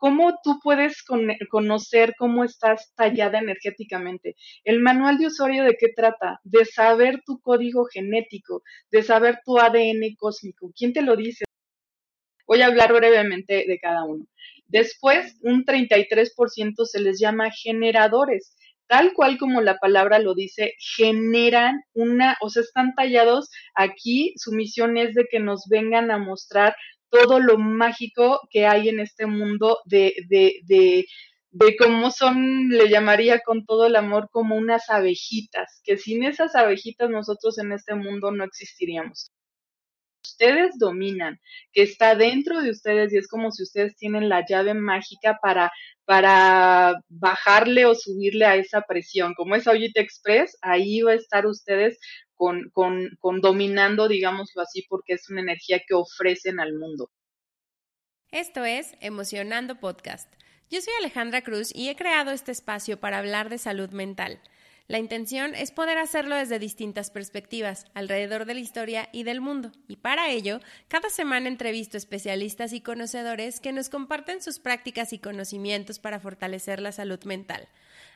¿Cómo tú puedes conocer cómo estás tallada energéticamente? El manual de usuario de qué trata? De saber tu código genético, de saber tu ADN cósmico. ¿Quién te lo dice? Voy a hablar brevemente de cada uno. Después, un 33% se les llama generadores tal cual como la palabra lo dice, generan una, o sea, están tallados aquí, su misión es de que nos vengan a mostrar todo lo mágico que hay en este mundo de, de, de, cómo son, le llamaría con todo el amor, como unas abejitas, que sin esas abejitas nosotros en este mundo no existiríamos ustedes dominan, que está dentro de ustedes y es como si ustedes tienen la llave mágica para, para bajarle o subirle a esa presión. Como es Audit Express, ahí va a estar ustedes con, con, con dominando, digámoslo así, porque es una energía que ofrecen al mundo. Esto es Emocionando Podcast. Yo soy Alejandra Cruz y he creado este espacio para hablar de salud mental. La intención es poder hacerlo desde distintas perspectivas, alrededor de la historia y del mundo. Y para ello, cada semana entrevisto especialistas y conocedores que nos comparten sus prácticas y conocimientos para fortalecer la salud mental.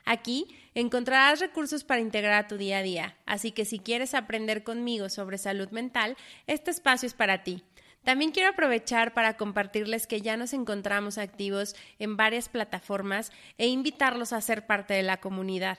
Aquí encontrarás recursos para integrar a tu día a día, así que si quieres aprender conmigo sobre salud mental, este espacio es para ti. También quiero aprovechar para compartirles que ya nos encontramos activos en varias plataformas e invitarlos a ser parte de la comunidad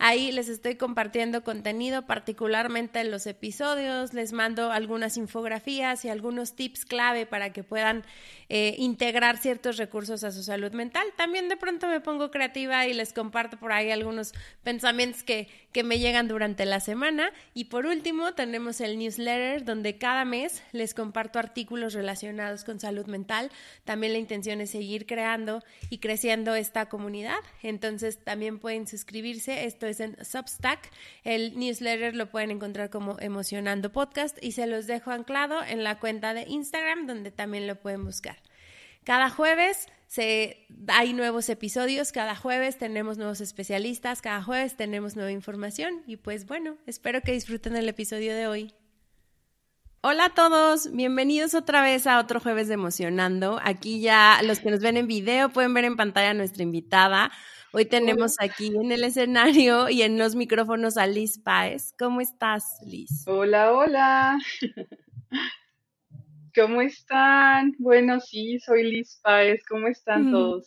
Ahí les estoy compartiendo contenido, particularmente en los episodios, les mando algunas infografías y algunos tips clave para que puedan eh, integrar ciertos recursos a su salud mental. También de pronto me pongo creativa y les comparto por ahí algunos pensamientos que, que me llegan durante la semana. Y por último, tenemos el newsletter donde cada mes les comparto artículos relacionados con salud mental. También la intención es seguir creando y creciendo esta comunidad. Entonces también pueden suscribirse. Esto es en Substack. El newsletter lo pueden encontrar como Emocionando Podcast y se los dejo anclado en la cuenta de Instagram donde también lo pueden buscar. Cada jueves se, hay nuevos episodios, cada jueves tenemos nuevos especialistas, cada jueves tenemos nueva información y pues bueno, espero que disfruten el episodio de hoy. Hola a todos, bienvenidos otra vez a otro jueves de Emocionando. Aquí ya los que nos ven en video pueden ver en pantalla a nuestra invitada. Hoy tenemos aquí en el escenario y en los micrófonos a Liz Páez. ¿Cómo estás, Liz? Hola, hola. ¿Cómo están? Bueno, sí, soy Liz Páez. ¿Cómo están todos?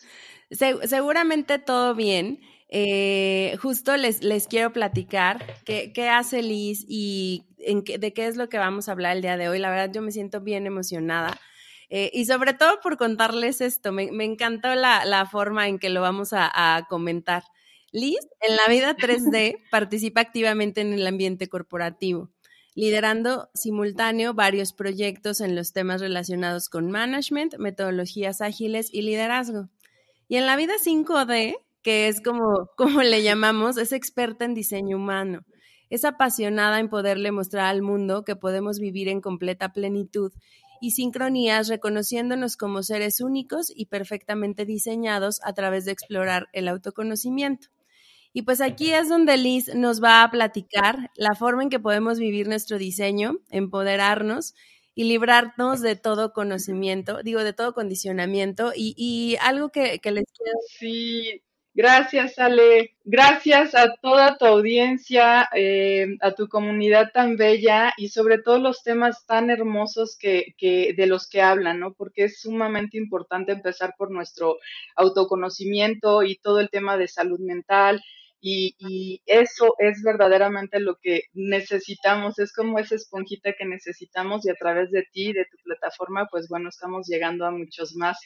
seguramente todo bien. Eh, justo les, les quiero platicar qué, qué hace Liz y en qué, de qué es lo que vamos a hablar el día de hoy. La verdad, yo me siento bien emocionada eh, y sobre todo por contarles esto, me, encantó la, forma en que lo vamos a, comentar. Liz, en la vida 3D, participa activamente en el ambiente corporativo, liderando simultáneo varios proyectos en los temas relacionados con management, metodologías ágiles y liderazgo. Y en la vida 5D, que es como, como le llamamos, es experta en diseño humano. Es apasionada en poderle mostrar al mundo que podemos vivir en completa plenitud y sincronías, reconociéndonos como seres únicos y perfectamente diseñados a través de explorar el autoconocimiento. Y pues aquí es donde Liz nos va a platicar la forma en que podemos vivir nuestro diseño, empoderarnos y librarnos de todo conocimiento, digo, de todo condicionamiento. Y, algo que, que les. Sí, Gracias, Ale. Gracias a toda tu audiencia, eh, a tu comunidad tan bella y sobre todo los temas tan hermosos que, que, de los que hablan, ¿no? Porque es sumamente importante empezar por nuestro autoconocimiento y todo el tema de salud mental y, eso es verdaderamente lo que necesitamos, es como esa esponjita que necesitamos y a través de ti, de tu plataforma, pues bueno, estamos llegando a muchos más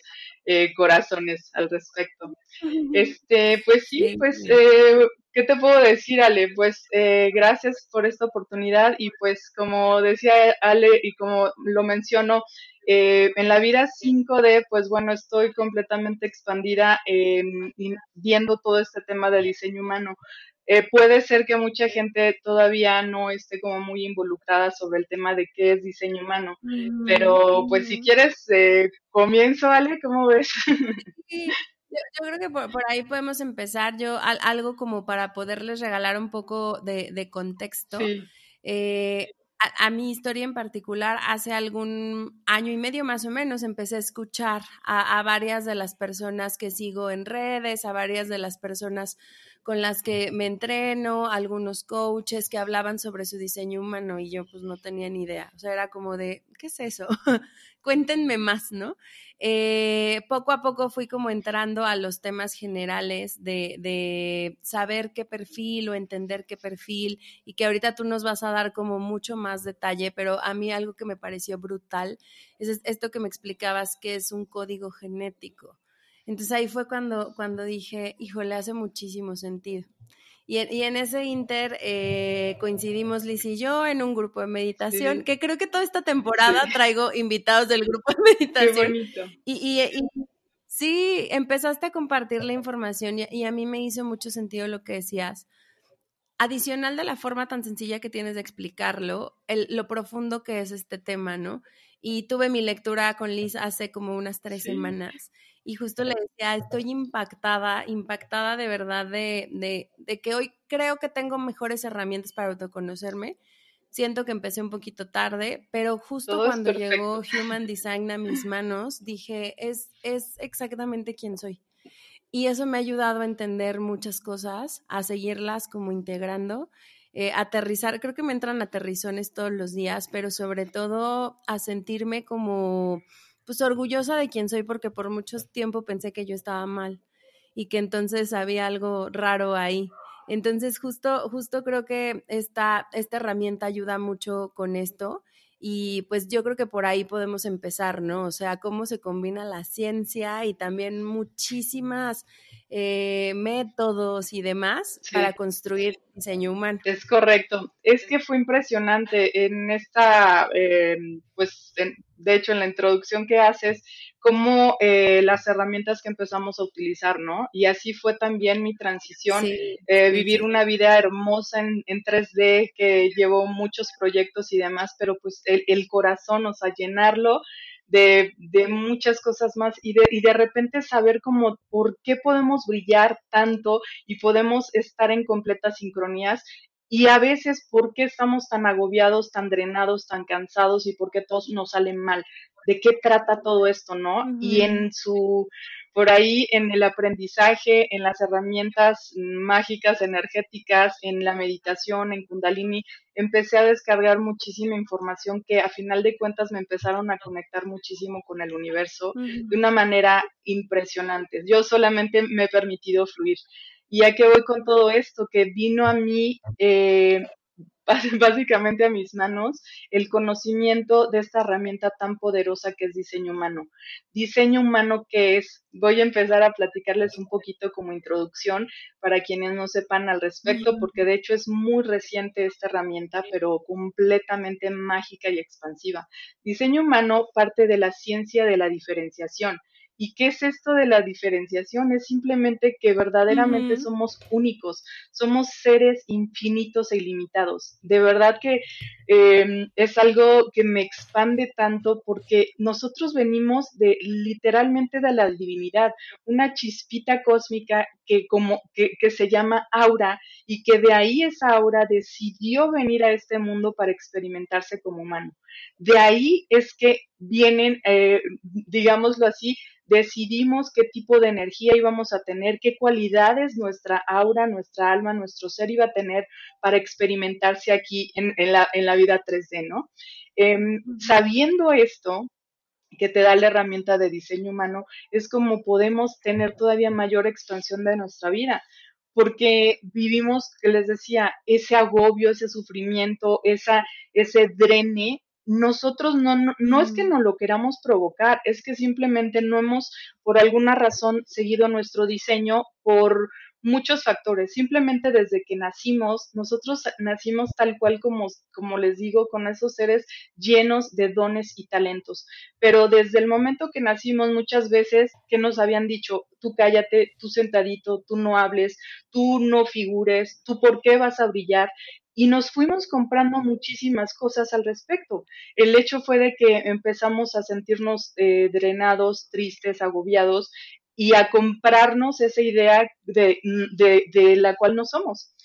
eh, corazones al respecto. Este, pues sí, pues, eh, ¿qué te puedo decir, Ale? Pues eh, gracias por esta oportunidad y pues como decía Ale y como lo menciono, eh, en la vida 5D, pues bueno, estoy completamente expandida viendo todo este tema de diseño humano. Eh, puede ser que mucha gente todavía no esté como muy involucrada sobre el tema de qué es diseño humano, pero pues si quieres, eh, comienzo, Ale, ¿cómo ves? Sí. Yo, creo que por, ahí podemos empezar. Yo algo como para poderles regalar un poco de, contexto. Sí a, mi historia en particular, hace algún año y medio más o menos, empecé a escuchar a, varias de las personas que sigo en redes, a varias de las personas con las que me entreno, algunos coaches que hablaban sobre su diseño humano y yo pues no tenía ni idea. O sea, era como de, ¿qué es eso? Cuéntenme más, ¿no? Eh, poco a poco fui como entrando a los temas generales de, de, saber qué perfil o entender qué perfil y que ahorita tú nos vas a dar como mucho más detalle, pero a mí algo que me pareció brutal es esto que me explicabas que es un código genético. Entonces ahí fue cuando, cuando dije, híjole, hace muchísimo sentido. Y, en ese inter eh, coincidimos Liz y yo en un grupo de meditación, que creo que toda esta temporada traigo invitados del grupo de meditación. Qué bonito. Y, y, sí, empezaste a compartir la información y, a mí me hizo mucho sentido lo que decías. Adicional de la forma tan sencilla que tienes de explicarlo, el, lo profundo que es este tema, ¿no? Y tuve mi lectura con Liz hace como unas tres semanas y justo le decía, estoy impactada, impactada de verdad de, de, de, que hoy creo que tengo mejores herramientas para autoconocerme. Siento que empecé un poquito tarde, pero justo cuando llegó Human Design a mis manos, dije, es, es exactamente quién soy. Y eso me ha ayudado a entender muchas cosas, a seguirlas como integrando, eh, aterrizar, creo que me entran aterrizones todos los días, pero sobre todo a sentirme como pues orgullosa de quién soy porque por mucho tiempo pensé que yo estaba mal y que entonces había algo raro ahí. Entonces justo, justo creo que esta, esta herramienta ayuda mucho con esto y pues yo creo que por ahí podemos empezar, ¿no? O sea, cómo se combina la ciencia y también muchísimas eh, métodos y demás para construir diseño humano. Es correcto. Es que fue impresionante en esta, eh, pues, de hecho, en la introducción que haces, como eh, las herramientas que empezamos a utilizar, ¿no? Y así fue también mi transición, vivir una vida hermosa en, en, 3D que llevó muchos proyectos y demás, pero pues el, el corazón, o sea, llenarlo de, de muchas cosas más y de, y de repente saber como por qué podemos brillar tanto y podemos estar en completas sincronías y a veces por qué estamos tan agobiados, tan drenados, tan cansados y por qué todos nos salen mal. ¿De qué trata todo esto, no? Y en su por ahí en el aprendizaje, en las herramientas mágicas, energéticas, en la meditación, en Kundalini, empecé a descargar muchísima información que a final de cuentas me empezaron a conectar muchísimo con el universo de una manera impresionante. Yo solamente me he permitido fluir. Y ya que voy con todo esto, que vino a mí eh, básicamente a mis manos el conocimiento de esta herramienta tan poderosa que es diseño humano. Diseño humano que es, voy a empezar a platicarles un poquito como introducción para quienes no sepan al respecto, porque de hecho es muy reciente esta herramienta, pero completamente mágica y expansiva. Diseño humano parte de la ciencia de la diferenciación ¿Y qué es esto de la diferenciación? Es simplemente que verdaderamente somos únicos, somos seres infinitos e ilimitados. De verdad que em, es algo que me expande tanto porque nosotros venimos de literalmente de la divinidad, una chispita cósmica que, como, que, que se llama aura y que de ahí esa aura decidió venir a este mundo para experimentarse como humano. De ahí es que vienen, eh, digámoslo así, decidimos qué tipo de energía íbamos a tener, qué cualidades nuestra aura, nuestra alma, nuestro ser iba a tener para experimentarse aquí en, la, en la, vida 3D, ¿no? Em, sabiendo esto, que te da la herramienta de diseño humano, es como podemos tener todavía mayor expansión de nuestra vida, porque vivimos, que les decía, ese agobio, ese sufrimiento, esa, ese drene nosotros no, no, no, es que no lo queramos provocar, es que simplemente no hemos, por alguna razón, seguido nuestro diseño por muchos factores. Simplemente desde que nacimos, nosotros nacimos tal cual como, como les digo, con esos seres llenos de dones y talentos. Pero desde el momento que nacimos, muchas veces que nos habían dicho, tú cállate, tú sentadito, tú no hables, tú no figures, tú por qué vas a brillar y nos fuimos comprando muchísimas cosas al respecto. El hecho fue de que empezamos a sentirnos eh, drenados, tristes, agobiados y a comprarnos esa idea de, de, la cual no somos.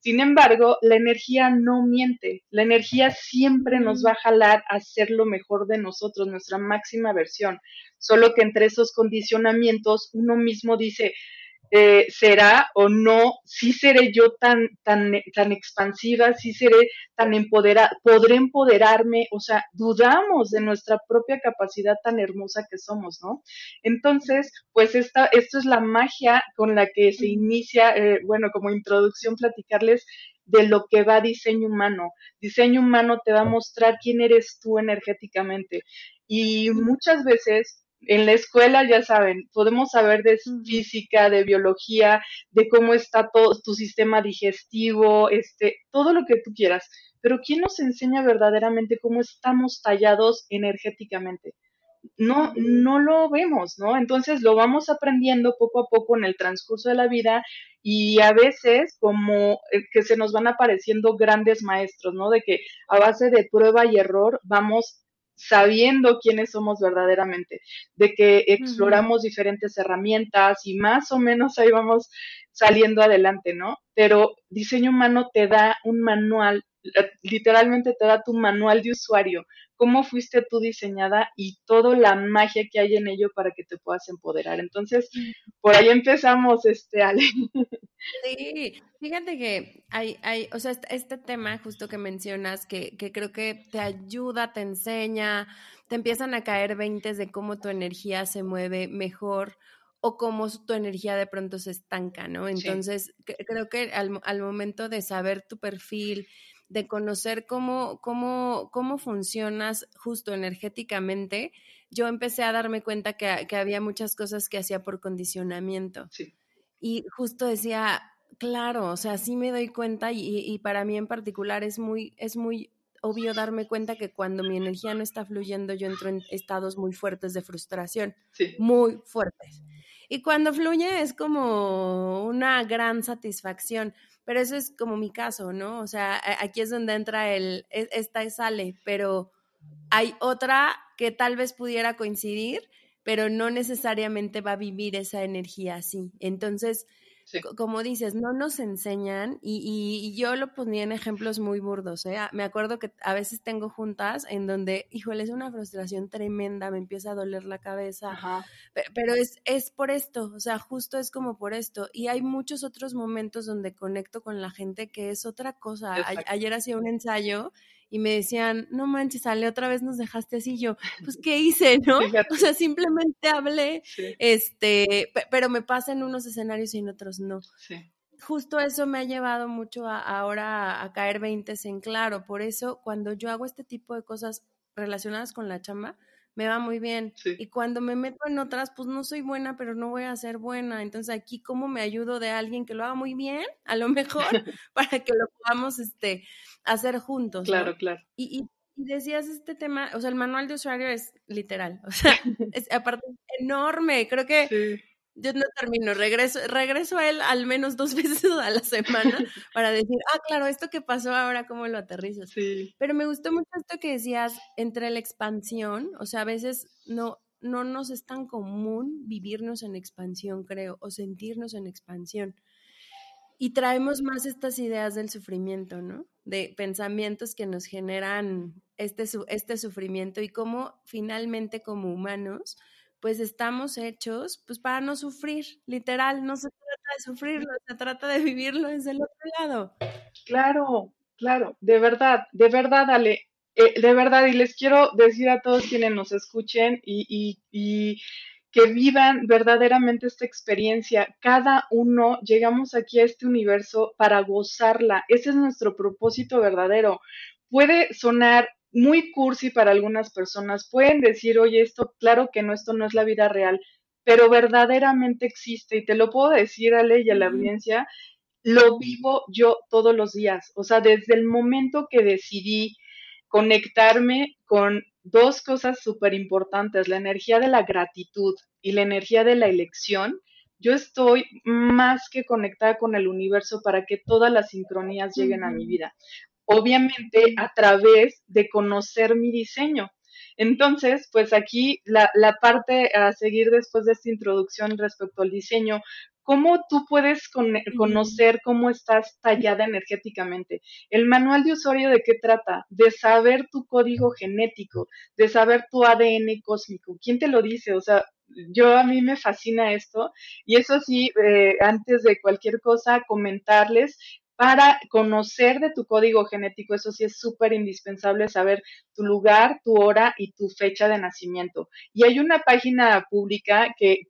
Sin embargo, la energía no miente. La energía siempre nos va a jalar a ser lo mejor de nosotros, nuestra máxima versión. Solo que entre esos condicionamientos uno mismo dice, eh, será o no, si seré yo tan, tan, tan expansiva, si seré tan empoderada, podré empoderarme, o sea, dudamos de nuestra propia capacidad tan hermosa que somos, ¿no? Entonces, pues esta, esto es la magia con la que se inicia, eh, bueno, como introducción, platicarles de lo que va diseño humano. Diseño humano te va a mostrar quién eres tú energéticamente. Y muchas veces en la escuela, ya saben, podemos saber de física, de biología, de cómo está todo tu sistema digestivo, este, todo lo que tú quieras. Pero ¿quién nos enseña verdaderamente cómo estamos tallados energéticamente? No, no lo vemos, ¿no? Entonces lo vamos aprendiendo poco a poco en el transcurso de la vida y a veces como eh, que se nos van apareciendo grandes maestros, ¿no? De que a base de prueba y error vamos sabiendo quiénes somos verdaderamente, de que exploramos diferentes herramientas y más o menos ahí vamos saliendo adelante, ¿no? Pero diseño humano te da un manual, eh, literalmente te da tu manual de usuario, cómo fuiste tú diseñada y toda la magia que hay en ello para que te puedas empoderar. Entonces, por ahí empezamos, este, Ale. Sí, fíjate que hay, hay, o sea, este, este, tema justo que mencionas, que, que creo que te ayuda, te enseña, te empiezan a caer veintes de cómo tu energía se mueve mejor o cómo tu energía de pronto se estanca, ¿no? Entonces, creo que al, al, momento de saber tu perfil, de conocer cómo, cómo, cómo funcionas justo energéticamente, yo empecé a darme cuenta que, que había muchas cosas que hacía por condicionamiento. Sí. Y justo decía, claro, o sea, sí me doy cuenta y, y, para mí en particular es muy, es muy obvio darme cuenta que cuando mi energía no está fluyendo, yo entro en estados muy fuertes de frustración, muy fuertes. Y cuando fluye es como una gran satisfacción, pero eso es como mi caso, ¿no? O sea, aquí es donde entra el, e, esta y sale, pero hay otra que tal vez pudiera coincidir, pero no necesariamente va a vivir esa energía así. Entonces, como dices, no nos enseñan y, yo lo ponía en ejemplos muy burdos. ¿eh? Me acuerdo que a veces tengo juntas en donde, híjole, es una frustración tremenda, me empieza a doler la cabeza, pero es, es por esto, o sea, justo es como por esto. Y hay muchos otros momentos donde conecto con la gente que es otra cosa. ayer hacía un ensayo y me decían, no manches, Ale, otra vez nos dejaste así. Yo, pues, ¿qué hice, no? O sea, simplemente hablé, este, pero me pasa en unos escenarios y en otros no. Sí. Justo eso me ha llevado mucho a, ahora a, caer veintes en claro. Por eso, cuando yo hago este tipo de cosas relacionadas con la chamba, me va muy bien. Y cuando me meto en otras, pues no soy buena, pero no voy a ser buena. Entonces aquí, ¿cómo me ayudo de alguien que lo haga muy bien? A lo mejor, para que lo podamos este, hacer juntos. Claro, claro. Y, y, decías este tema, o sea, el manual de usuario es literal, o sea, es aparte enorme. Creo que yo no termino, regreso, regreso a él al menos dos veces a la semana para decir, ah, claro, esto que pasó ahora, ¿cómo lo aterrizas? Sí. Pero me gustó mucho esto que decías entre la expansión, o sea, a veces no, no nos es tan común vivirnos en expansión, creo, o sentirnos en expansión. Y traemos más estas ideas del sufrimiento, ¿no? De pensamientos que nos generan este, este sufrimiento y cómo finalmente como humanos pues estamos hechos pues para no sufrir, literal, no se trata de sufrirlo, se trata de vivirlo desde el otro lado. Claro, claro, de verdad, de verdad, Ale, eh, de verdad, y les quiero decir a todos quienes nos escuchen y, que vivan verdaderamente esta experiencia. Cada uno llegamos aquí a este universo para gozarla. Ese es nuestro propósito verdadero. Puede sonar muy cursi para algunas personas. Pueden decir, oye, esto, claro que no, esto no es la vida real, pero verdaderamente existe. Y te lo puedo decir, Ale, y a la audiencia, lo vivo yo todos los días. O sea, desde el momento que decidí conectarme con dos cosas súper importantes, la energía de la gratitud y la energía de la elección, yo estoy más que conectada con el universo para que todas las sincronías lleguen a mi vida. Obviamente a través de conocer mi diseño. Entonces, pues aquí la, la, parte a seguir después de esta introducción respecto al diseño, ¿Cómo tú puedes conocer cómo estás tallada energéticamente? El manual de usuario de qué trata? De saber tu código genético, de saber tu ADN cósmico. ¿Quién te lo dice? O sea, yo a mí me fascina esto y eso sí, eh, antes de cualquier cosa, comentarles para conocer de tu código genético. Eso sí es súper indispensable saber tu lugar, tu hora y tu fecha de nacimiento. Y hay una página pública que,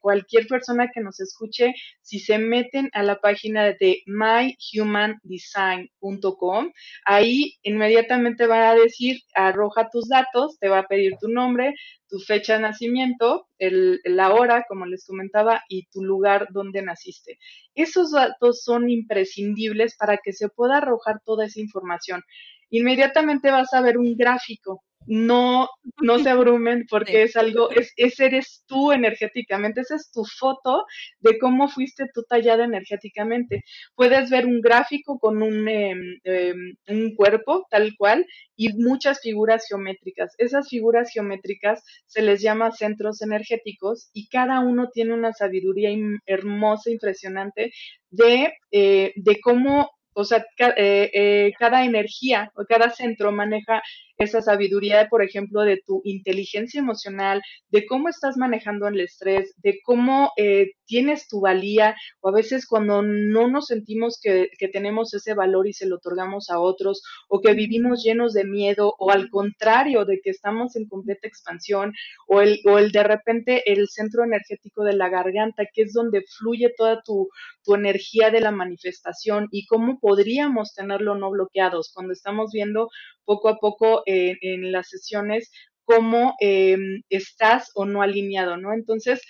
cualquier persona que nos escuche, si se meten a la página de myhumandesign.com, ahí inmediatamente va a decir, arroja tus datos, te va a pedir tu nombre, tu fecha de nacimiento, la hora, como les comentaba, y tu lugar donde naciste. Esos datos son imprescindibles para que se pueda arrojar toda esa información. Inmediatamente vas a ver un gráfico no, no se abrumen porque es algo, es, ese eres tú energéticamente, esa es tu foto de cómo fuiste tú tallada energéticamente. Puedes ver un gráfico con un, em, em, un cuerpo tal cual y muchas figuras geométricas. Esas figuras geométricas se les llama centros energéticos y cada uno tiene una sabiduría hermosa, impresionante de, eh, de cómo o sea, eh, eh, cada energía o cada centro maneja esa sabiduría, por ejemplo, de tu inteligencia emocional, de cómo estás manejando el estrés, de cómo eh, tienes tu valía, o a veces cuando no nos sentimos que, que, tenemos ese valor y se lo otorgamos a otros, o que vivimos llenos de miedo, o al contrario, de que estamos en completa expansión, o el, o el de repente el centro energético de la garganta, que es donde fluye toda tu, tu energía de la manifestación y cómo podríamos tenerlo no bloqueados cuando estamos viendo poco a poco eh, en las sesiones cómo eh, estás o no alineado, ¿no? Entonces,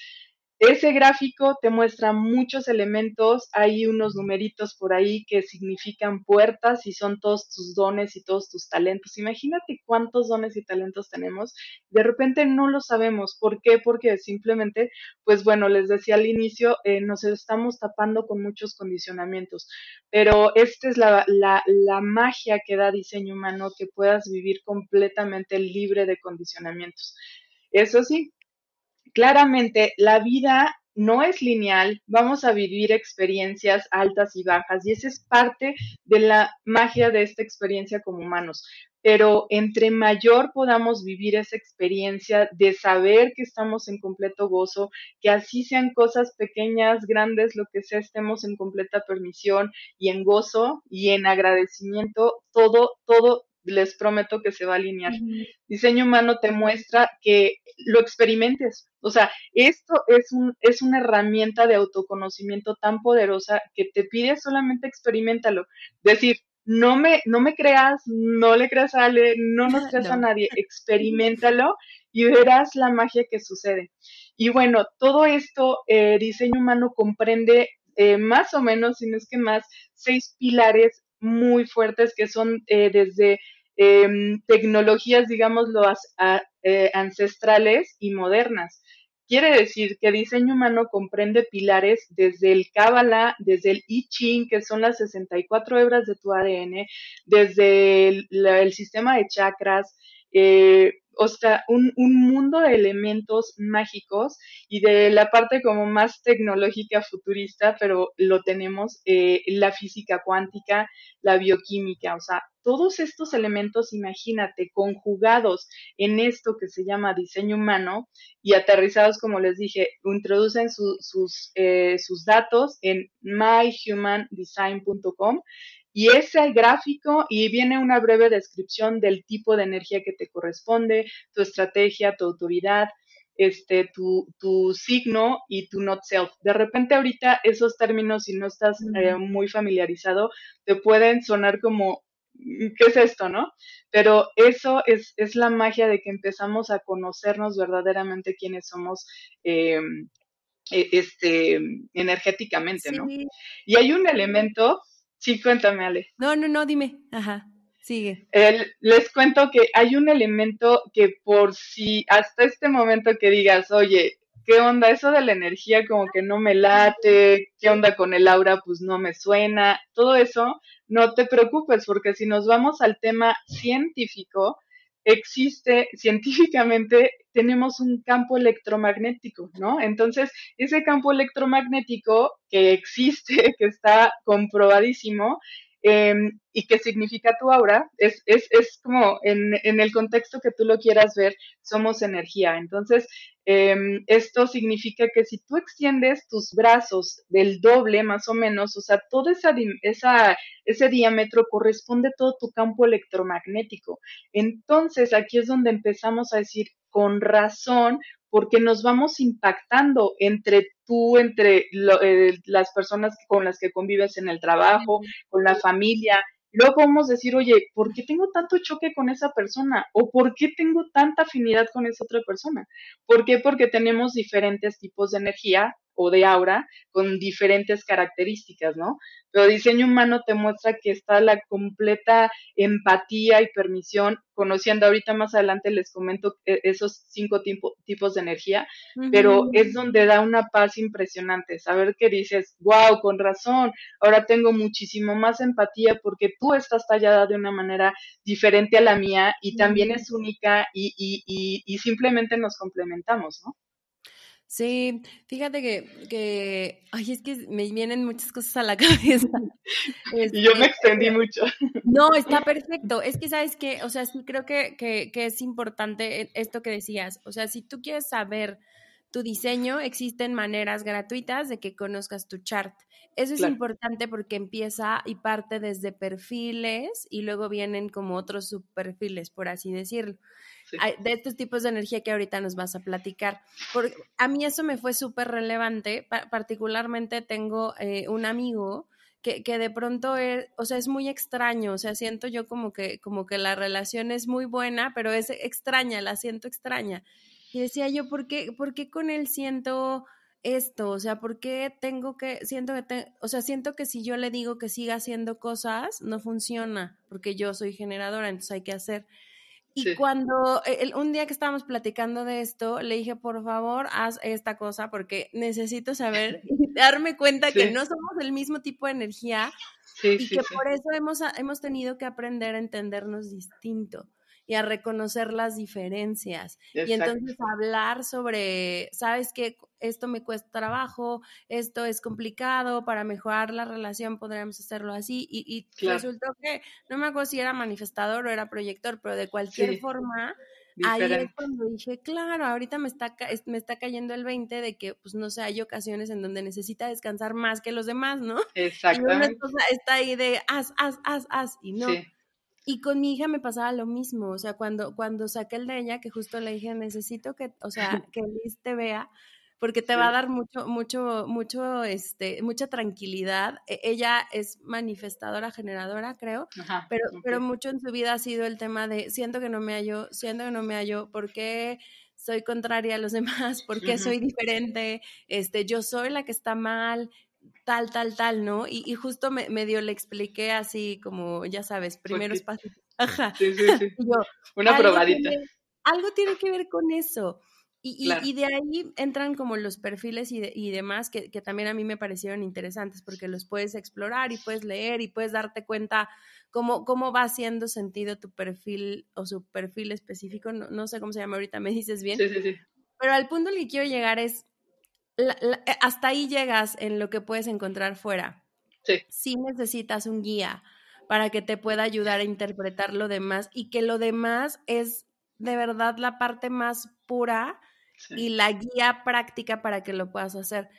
ese gráfico te muestra muchos elementos, hay unos numeritos por ahí que significan puertas y son todos tus dones y todos tus talentos. Imagínate cuántos dones y talentos tenemos. De repente no lo sabemos. ¿Por qué? Porque simplemente, pues bueno, les decía al inicio, eh, nos estamos tapando con muchos condicionamientos. Pero esta es la, la, la magia que da diseño humano, que puedas vivir completamente libre de condicionamientos. Eso sí, claramente la vida no es lineal, vamos a vivir experiencias altas y bajas y esa es parte de la magia de esta experiencia como humanos. Pero entre mayor podamos vivir esa experiencia de saber que estamos en completo gozo, que así sean cosas pequeñas, grandes, lo que sea, estemos en completa permisión y en gozo y en agradecimiento, todo, todo les prometo que se va a alinear. Diseño humano te muestra que lo experimentes. O sea, esto es, un, es una herramienta de autoconocimiento tan poderosa que te pide solamente experimentalo. Decir, no me, no me creas, no le creas a Ale, no nos creas a nadie, experimentalo y verás la magia que sucede. Y bueno, todo esto, eh, diseño humano comprende eh, más o menos, si no es que más, seis pilares muy fuertes que son eh, desde eh, tecnologías, digámoslo, eh, ancestrales y modernas. Quiere decir que diseño humano comprende pilares desde el Kabbalah, desde el I Ching, que son las 64 hebras de tu ADN, desde el, el sistema de chakras, eh, o sea, un, un, mundo de elementos mágicos y de la parte como más tecnológica futurista, pero lo tenemos, eh, la física cuántica, la bioquímica, o sea, todos estos elementos, imagínate, conjugados en esto que se llama diseño humano y aterrizados, como les dije, introducen su, sus, eh, sus datos en myhumandesign.com y ese gráfico y viene una breve descripción del tipo de energía que te corresponde, tu estrategia, tu autoridad, este, tu, tu, signo y tu not self. De repente ahorita esos términos, si no estás eh, muy familiarizado, te pueden sonar como, mm, ¿qué es esto, no? Pero eso es, es la magia de que empezamos a conocernos verdaderamente quiénes somos. Eh, e, este, energéticamente, ¿no? Y hay un elemento, sí, cuéntame, Ale. No, no, no, dime, ajá. Sigue. les cuento que hay un elemento que por si hasta este momento que digas, oye, ¿qué onda? Eso de la energía como que no me late, ¿qué onda con el aura? Pues no me suena, todo eso, no te preocupes, porque si nos vamos al tema científico, existe científicamente, tenemos un campo electromagnético, ¿no? Entonces, ese campo electromagnético que existe, que está comprobadísimo, Em, y qué significa tu aura, es, es, es como en, en, el contexto que tú lo quieras ver, somos energía. Entonces, em, esto significa que si tú extiendes tus brazos del doble más o menos, o sea, todo esa, esa, ese diámetro corresponde a todo tu campo electromagnético. Entonces, aquí es donde empezamos a decir, con razón, porque nos vamos impactando entre tú, entre eh, las personas con las que convives en el trabajo, con la familia. Luego podemos decir, oye, ¿por qué tengo tanto choque con esa persona? ¿O por qué tengo tanta afinidad con esa otra persona? ¿Por qué? Porque tenemos diferentes tipos de energía o de aura con diferentes características, ¿no? Pero diseño humano te muestra que está la completa empatía y permisión, conociendo ahorita más adelante les comento e-, esos cinco tipos de energía, pero es donde da una paz impresionante, saber que dices, wow, con razón, ahora tengo muchísimo más empatía porque tú estás tallada de una manera diferente a la mía y también es única y, y, y, y simplemente nos complementamos, ¿no? Sí, fíjate que, que, ay, es que me vienen muchas cosas a la cabeza. y yo me este, extendí mucho. No, está perfecto. Es que, ¿sabes qué? O sea, sí creo que, que, que es importante e, esto que decías. O sea, si tú quieres saber tu diseño, existen maneras gratuitas de que conozcas tu chart. Eso es importante porque empieza y parte desde perfiles y luego vienen como otros subperfiles, por así decirlo de estos tipos de energía que ahorita nos vas a platicar. Porque a mí eso me fue súper relevante, particularmente tengo eh, un amigo que, que, de pronto es, o sea, es muy extraño, o sea, siento yo como que, como que la relación es muy buena, pero es extraña, la siento extraña. Y decía yo, ¿por qué, por qué con él siento esto? O sea, ¿por qué tengo que, siento que, o sea, siento que si yo le digo que siga haciendo cosas, no funciona, porque yo soy generadora, entonces hay que hacer. Y cuando e, un día que estábamos platicando de esto, le dije, por favor, haz esta cosa porque necesito saber y darme cuenta que no somos el mismo tipo de energía y que por eso hemos, hemos tenido que aprender a entendernos distinto y a reconocer las diferencias. Y entonces hablar sobre, ¿sabes qué? Esto me cuesta trabajo, esto es complicado, para mejorar la relación podríamos hacerlo así. Y, y resultó que, no me acuerdo si era manifestador o era proyector, pero de cualquier forma, Ahí es cuando dije, claro, ahorita me está, me está cayendo el 20 de que, pues, no sé, hay ocasiones en donde necesita descansar más que los demás, ¿no? Exactamente. Y una está ahí de, haz, haz, haz, haz, y no. Y con mi hija me pasaba lo mismo, o sea, cuando, cuando saqué el de ella, que justo le dije, necesito que, o sea, que Liz te vea, porque te va a dar mucho, mucho, mucho, este, mucha tranquilidad. E, ella es manifestadora, generadora, creo, pero, pero mucho en su vida ha sido el tema de siento que no me hallo, siento que no me hallo, ¿por qué soy contraria a los demás? ¿Por qué soy diferente? Este, yo soy la que está mal, tal, tal, tal, ¿no? Y, justo me, medio le expliqué así como, ya sabes, primeros pasos. Ajá. Sí, sí, sí. Una probadita. algo tiene que ver con eso. Y, y, de ahí entran como los perfiles y, y demás que, que, también a mí me parecieron interesantes porque los puedes explorar y puedes leer y puedes darte cuenta cómo, cómo va haciendo sentido tu perfil o su perfil específico. No, no sé cómo se llama ahorita, me dices bien. Sí, sí, sí. Pero al punto al que quiero llegar es, eh, hasta ahí llegas en lo que puedes encontrar fuera. Sí. Sí necesitas un guía para que te pueda ayudar a interpretar lo demás y que lo demás es de verdad la parte más pura y la guía práctica para que lo puedas hacer.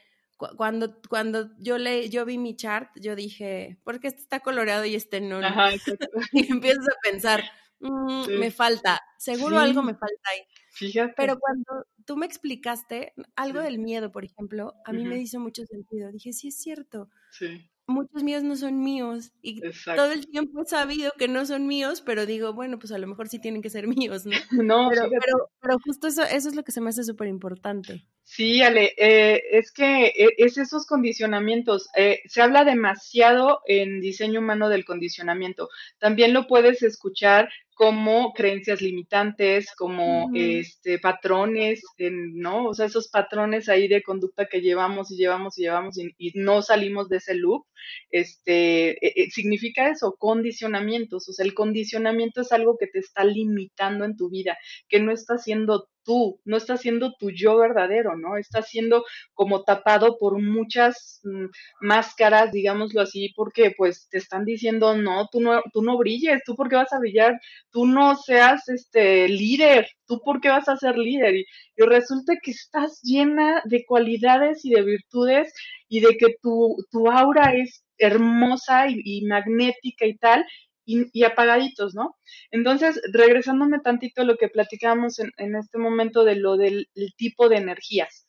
Cuando, cuando yo le, yo vi mi chart, yo dije, ¿por qué este está coloreado y este no? Ajá, y empiezas a pensar, mm, me falta, seguro algo me falta ahí. Fíjate. Pero cuando tú me explicaste algo del miedo, por ejemplo, a mí me hizo mucho sentido. Dije, sí es cierto. Sí muchos míos no son míos y todo el tiempo he sabido que no son míos, pero digo, bueno, pues a lo mejor sí tienen que ser míos, ¿no? no, pero, pero, justo eso, eso es lo que se me hace súper importante. Sí, Ale, eh, es que eh, es esos condicionamientos. Eh, se habla demasiado en diseño humano del condicionamiento. También lo puedes escuchar como creencias limitantes, como este patrones, ¿no? O sea, esos patrones ahí de conducta que llevamos y llevamos y llevamos y, no salimos de ese loop, este, e, e, significa eso, condicionamientos. O sea, el condicionamiento es algo que te está limitando en tu vida, que no está siendo tú, no está siendo tu yo verdadero, ¿no? Está siendo como tapado por muchas mm, máscaras, digámoslo así, porque pues te están diciendo, no, tú no, tú no brilles, tú por qué vas a brillar, tú no seas este líder, tú por qué vas a ser líder. Y, resulta que estás llena de cualidades y de virtudes y de que tu, tu aura es hermosa y magnética y tal, y, apagaditos, ¿no? Entonces, regresándome tantito a lo que platicábamos en, este momento de lo del tipo de energías.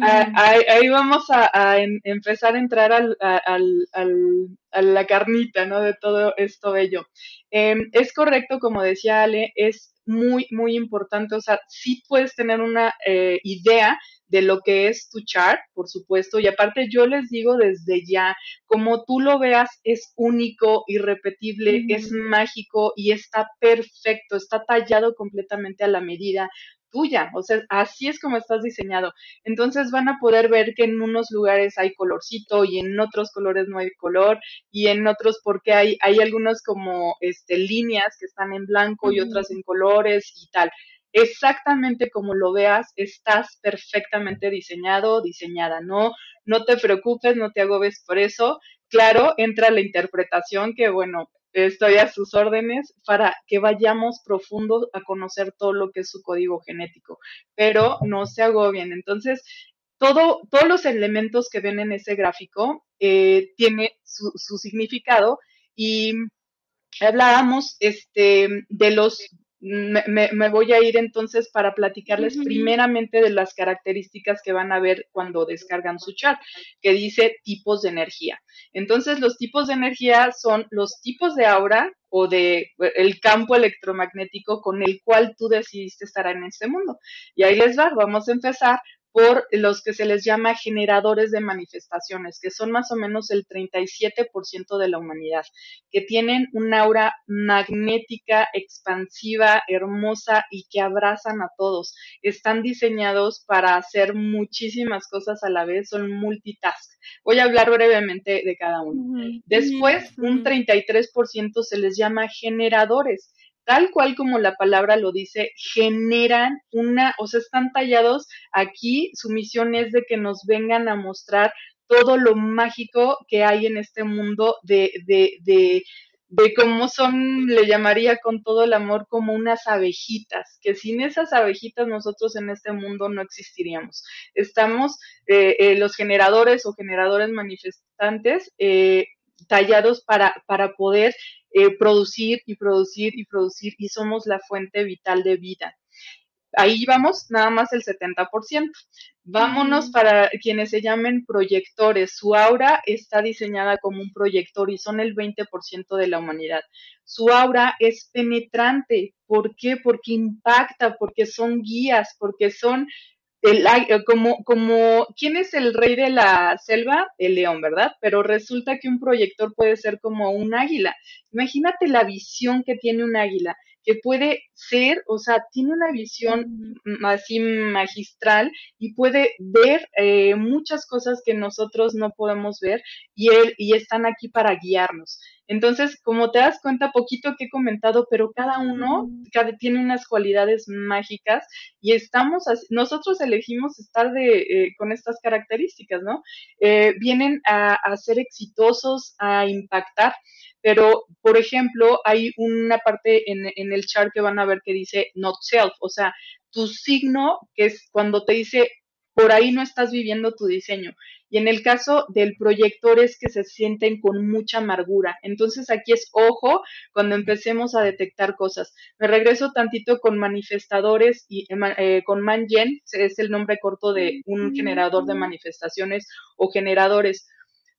ahí, vamos a, empezar a entrar al, a la carnita, ¿no? De todo esto bello. Em, es correcto, como decía Ale, es muy, muy importante, o sea, sí puedes tener una eh, idea de lo que es tu chart, por supuesto, y aparte yo les digo desde ya, como tú lo veas, es único, irrepetible, es mágico y está perfecto, está tallado completamente a la medida tuya, o sea, así es como estás diseñado. Entonces van a poder ver que en unos lugares hay colorcito y en otros colores no hay color y en otros porque hay, hay algunos como este, líneas que están en blanco y otras en colores y tal exactamente como lo veas, estás perfectamente diseñado, diseñada. No, no te preocupes, no te agobes por eso. Claro, entra la interpretación que, bueno, estoy a sus órdenes para que vayamos profundo a conocer todo lo que es su código genético, pero no se agobien. Entonces, todo, todos los elementos que ven en ese gráfico eh, tiene su, su significado y hablábamos este, de los me, voy a ir entonces para platicarles primeramente de las características que van a ver cuando descargan su chat, que dice tipos de energía. Entonces, los tipos de energía son los tipos de aura o de el campo electromagnético con el cual tú decidiste estar en este mundo. Y ahí les va, vamos a empezar por los que se les llama generadores de manifestaciones, que son más o menos el 37% de la humanidad, que tienen un aura magnética, expansiva, hermosa y que abrazan a todos. Están diseñados para hacer muchísimas cosas a la vez, son multitask. Voy a hablar brevemente de cada uno. Después, un 33% se les llama generadores tal cual como la palabra lo dice, generan una, o sea, están tallados aquí, su misión es de que nos vengan a mostrar todo lo mágico que hay en este mundo de, de, de, de cómo son, le llamaría con todo el amor, como unas abejitas, que sin esas abejitas nosotros en este mundo no existiríamos. Estamos, eh, eh, los generadores o generadores manifestantes, eh, tallados para, para poder eh, producir y producir y producir y somos la fuente vital de vida. Ahí vamos, nada más el 70%. Vámonos para quienes se llamen proyectores. Su aura está diseñada como un proyector y son el 20% de la humanidad. Su aura es penetrante. ¿Por qué? Porque impacta, porque son guías, porque son el, eh, como, como, ¿quién es el rey de la selva? El león, ¿verdad? Pero resulta que un proyector puede ser como un águila. Imagínate la visión que tiene un águila, que puede ser, o sea, tiene una visión así magistral y puede ver eh, muchas cosas que nosotros no podemos ver y, él, y están aquí para guiarnos. Entonces, como te das cuenta, poquito que he comentado, pero cada uno cada, tiene unas cualidades mágicas y estamos, nosotros elegimos estar de, eh, con estas características, ¿no? Eh, vienen a, a ser exitosos, a impactar. Pero, por ejemplo, hay una parte en, en, el chart que van a ver que dice not self, o sea, tu signo, que es cuando te dice por ahí no estás viviendo tu diseño. Y en el caso del proyector es que se sienten con mucha amargura. Entonces aquí es ojo cuando empecemos a detectar cosas. Me regreso tantito con manifestadores y eh, eh con Mangen, es el nombre corto de un generador de manifestaciones o generadores.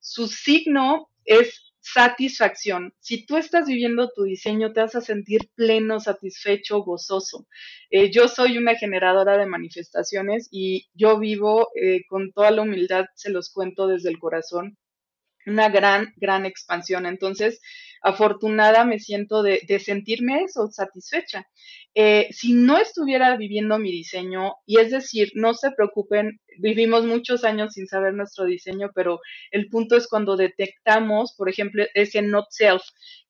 Su signo es satisfacción. Si tú estás viviendo tu diseño, te vas a sentir pleno, satisfecho, gozoso. Eh, yo soy una generadora de manifestaciones y yo vivo eh, con toda la humildad, se los cuento desde el corazón, una gran, gran expansión. Entonces, afortunada me siento de, sentirme eso, satisfecha. Eh, si no estuviera viviendo mi diseño, y es decir, no se preocupen, vivimos muchos años sin saber nuestro diseño, pero el punto es cuando detectamos, por ejemplo, ese not self,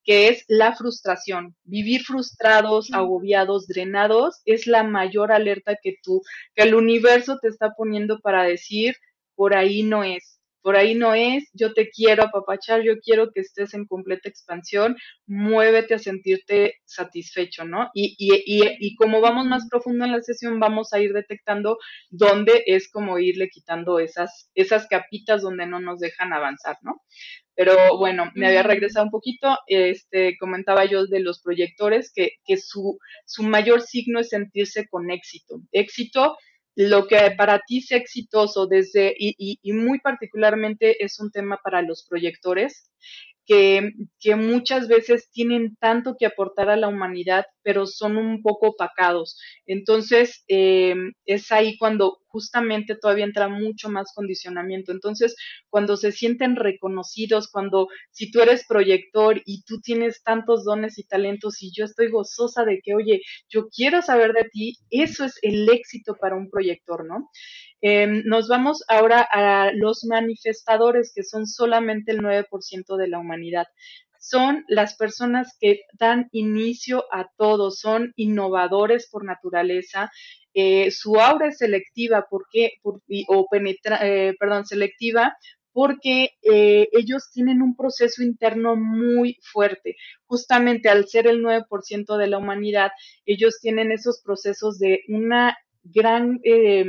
que es la frustración. Vivir frustrados, agobiados, drenados, es la mayor alerta que tú, que el universo te está poniendo para decir, por ahí no es por ahí no es, yo te quiero apapachar, yo quiero que estés en completa expansión, muévete a sentirte satisfecho, ¿no? Y, y, y, y como vamos más profundo en la sesión, vamos a ir detectando dónde es como irle quitando esas, esas capitas donde no nos dejan avanzar, ¿no? Pero bueno, me había regresado un poquito, este, comentaba yo de los proyectores, que, que su, su mayor signo es sentirse con éxito. Éxito lo que para ti sea exitoso desde, y, y, muy particularmente es un tema para los proyectores, que, muchas veces tienen tanto que aportar a la humanidad, pero son un poco opacados. Entonces, eh, es ahí cuando justamente todavía entra mucho más condicionamiento. Entonces, cuando se sienten reconocidos, cuando si tú eres proyector y tú tienes tantos dones y talentos y yo estoy gozosa de que, oye, yo quiero saber de ti, eso es el éxito para un proyector, ¿no? Em, nos vamos ahora a los manifestadores, que son solamente el 9% de la humanidad. Son las personas que dan inicio a todo, son innovadores por naturaleza. Eh, su aura es selectiva, porque, o eh, perdón, selectiva porque eh, ellos tienen un proceso interno muy fuerte. Justamente al ser el 9% de la humanidad, ellos tienen esos procesos de una gran eh,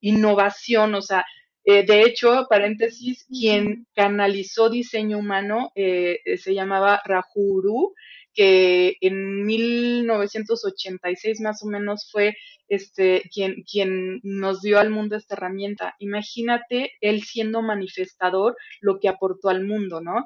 innovación, o sea, eh, de hecho, paréntesis, quien canalizó diseño humano eh, se llamaba Rahuru, que en 1986 más o menos fue este quien, quien nos dio al mundo esta herramienta. Imagínate él siendo manifestador lo que aportó al mundo, ¿no?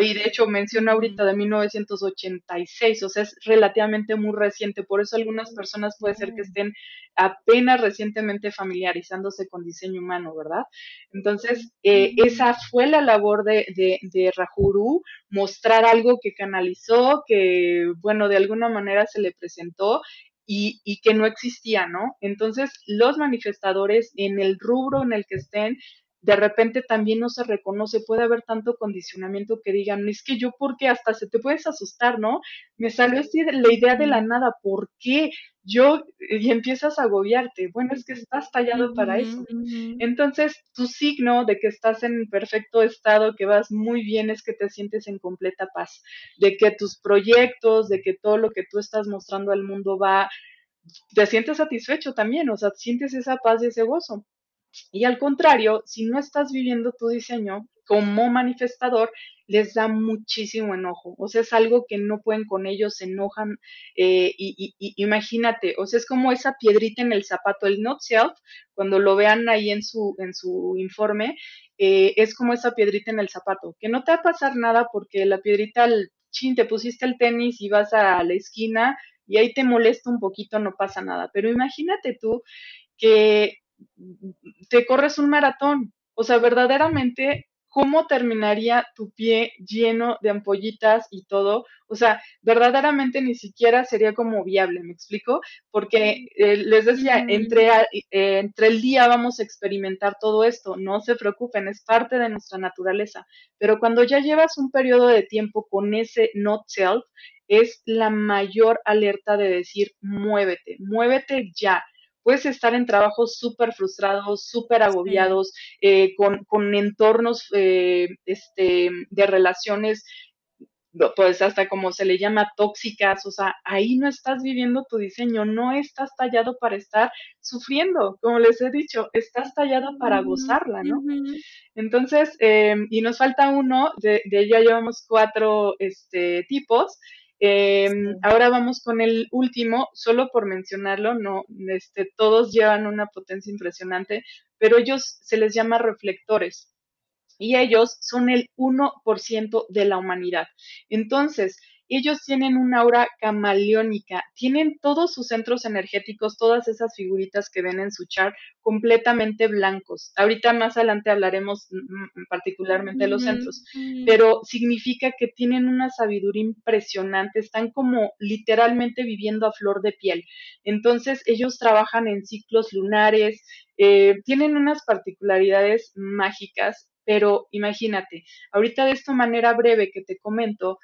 Y de hecho menciona ahorita de 1986, o sea, es relativamente muy reciente, por eso algunas personas puede ser que estén apenas recientemente familiarizándose con diseño humano, ¿verdad? Entonces, eh, esa fue la labor de, de, de Rahuru, mostrar algo que canalizó, que, bueno, de alguna manera se le presentó y, y, que no existía, ¿no? Entonces, los manifestadores en el rubro en el que estén de repente también no se reconoce, puede haber tanto condicionamiento que digan, es que yo, ¿por qué? Hasta se te puedes asustar, ¿no? Me salió así la idea de la nada, ¿por qué? Yo, y empiezas a agobiarte, bueno, es que estás tallado para eso. Entonces, tu signo de que estás en perfecto estado, que vas muy bien, es que te sientes en completa paz, de que tus proyectos, de que todo lo que tú estás mostrando al mundo va, te sientes satisfecho también, o sea, sientes esa paz y ese gozo. Y al contrario, si no estás viviendo tu diseño como manifestador, les da muchísimo enojo. O sea, es algo que no pueden con ellos, se enojan. Eh, y, imagínate, o sea, es como esa piedrita en el zapato, el not self, cuando lo vean ahí en su, en su informe, eh, es como esa piedrita en el zapato, que no te va a pasar nada porque la piedrita, el, chin, te pusiste el tenis y vas a la esquina y ahí te molesta un poquito, no pasa nada. Pero imagínate tú que te corres un maratón. O sea, verdaderamente, ¿cómo terminaría tu pie lleno de ampollitas y todo? O sea, verdaderamente ni siquiera sería como viable, ¿me explico? Porque eh, les decía, entre, eh, entre el día vamos a experimentar todo esto, no se preocupen, es parte de nuestra naturaleza. Pero cuando ya llevas un periodo de tiempo con ese not self, es la mayor alerta de decir, muévete, muévete ya puedes estar en trabajos súper frustrados, súper agobiados, eh, con, con, entornos eh, este, de relaciones pues hasta como se le llama tóxicas, o sea, ahí no estás viviendo tu diseño, no estás tallado para estar sufriendo, como les he dicho, estás tallado para gozarla, ¿no? Entonces, eh, y nos falta uno, de, de ya llevamos cuatro este, tipos, em, Ahora vamos con el último, solo por mencionarlo, no, este, todos llevan una potencia impresionante, pero ellos se les llama reflectores y ellos son el 1% de la humanidad. Entonces, ellos tienen una aura camaleónica, tienen todos sus centros energéticos, todas esas figuritas que ven en su chart, completamente blancos. Ahorita más adelante hablaremos mm, mm, particularmente de los centros, pero significa que tienen una sabiduría impresionante, están como literalmente viviendo a flor de piel. Entonces, ellos trabajan en ciclos lunares, eh, tienen unas particularidades mágicas pero imagínate, ahorita de esta manera breve que te comento,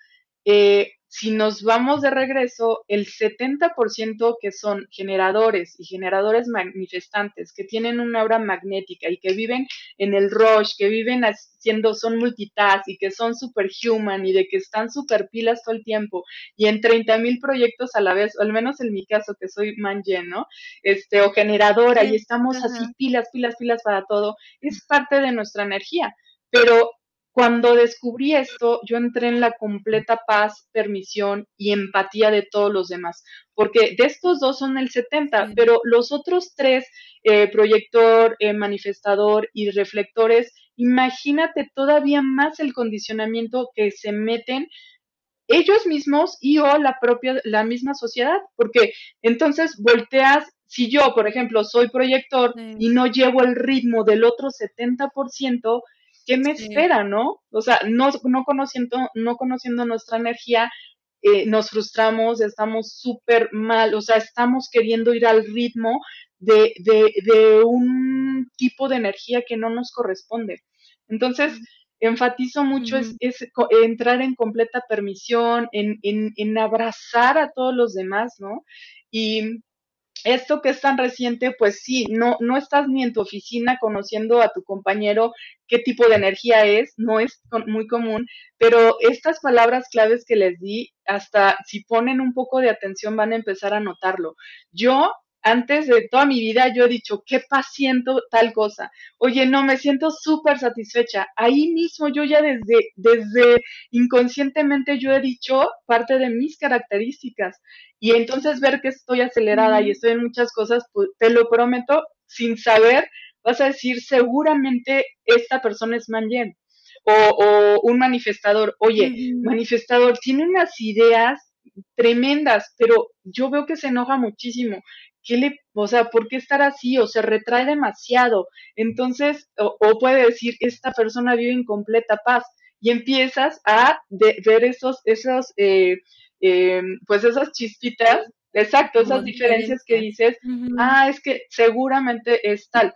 eh, si nos vamos de regreso, el 70% que son generadores y generadores manifestantes, que tienen una aura magnética y que viven en el rush, que viven haciendo, son multitask y que son superhuman y de que están super pilas todo el tiempo y en 30 mil proyectos a la vez, o al menos en mi caso que soy man ¿no? Este, o generadora y estamos así pilas, pilas, pilas para todo, es parte de nuestra energía. Pero cuando descubrí esto, yo entré en la completa paz, permisión y empatía de todos los demás, porque de estos dos son el 70, pero los otros tres, eh, proyector, eh, manifestador y reflectores, imagínate todavía más el condicionamiento que se meten ellos mismos y o la propia, la misma sociedad, porque entonces volteas, si yo, por ejemplo, soy proyector y no llevo el ritmo del otro 70%, ¿qué me espera, no? O sea, no, no, conociendo, no conociendo nuestra energía, eh, nos frustramos, estamos súper mal, o sea, estamos queriendo ir al ritmo de, de, de, un tipo de energía que no nos corresponde. Entonces, enfatizo mucho es, es, entrar en completa permisión, en, en, en abrazar a todos los demás, ¿no? Y esto que es tan reciente, pues sí, no, no estás ni en tu oficina conociendo a tu compañero qué tipo de energía es, no es muy común, pero estas palabras claves que les di, hasta si ponen un poco de atención van a empezar a notarlo. Yo antes de toda mi vida yo he dicho, qué paciento tal cosa. Oye, no, me siento súper satisfecha. Ahí mismo yo ya desde, desde inconscientemente yo he dicho parte de mis características. Y entonces ver que estoy acelerada y estoy en muchas cosas, pues, te lo prometo, sin saber, vas a decir, seguramente esta persona es Manjen. O, o un manifestador, oye, manifestador, tiene unas ideas tremendas, pero yo veo que se enoja muchísimo. ¿Qué le, o sea, por qué estar así? O se retrae demasiado. Entonces, o, puede decir, esta persona vive en completa paz. Y empiezas a ver esos, esos, eh, eh, pues esas chispitas, exacto, esas diferencias que dices, ah, es que seguramente es tal.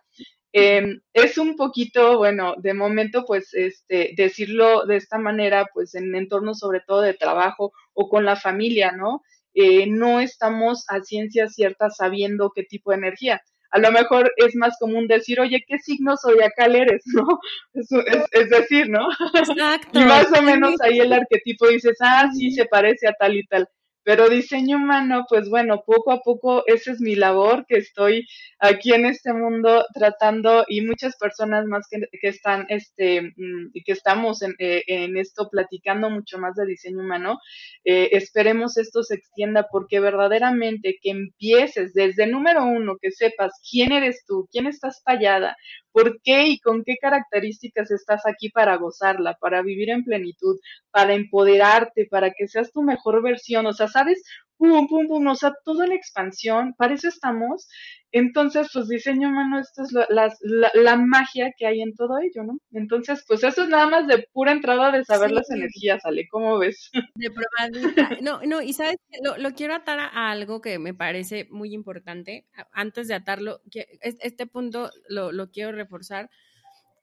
Em, es un poquito, bueno, de momento, pues, este, decirlo de esta manera, pues, en entornos sobre todo de trabajo o con la familia, ¿no? Eh, no estamos a ciencia cierta sabiendo qué tipo de energía. A lo mejor es más común decir, oye, ¿qué signo zodiacal eres? ¿No? Es, es, decir, ¿no? Exacto. y más o menos ahí el arquetipo dices, ah, sí, se parece a tal y tal. Pero diseño humano, pues bueno, poco a poco esa es mi labor, que estoy aquí en este mundo tratando y muchas personas más que, están, este, mm, que estamos en, eh, en, esto platicando mucho más de diseño humano. Eh, esperemos esto se extienda porque verdaderamente que empieces desde número uno, que sepas quién eres tú, quién estás tallada, por qué y con qué características estás aquí para gozarla, para vivir en plenitud, para empoderarte, para que seas tu mejor versión. O sea, ¿sabes? Pum, pum, pum, o sea, todo en expansión, para eso estamos. Entonces, pues diseño humano, esto es la, magia que hay en todo ello, ¿no? Entonces, pues eso es nada más de pura entrada de saber las energías, Ale, ¿cómo ves? De probadita. No, no, y sabes, lo, lo quiero atar a algo que me parece muy importante. Antes de atarlo, este punto lo, lo quiero reforzar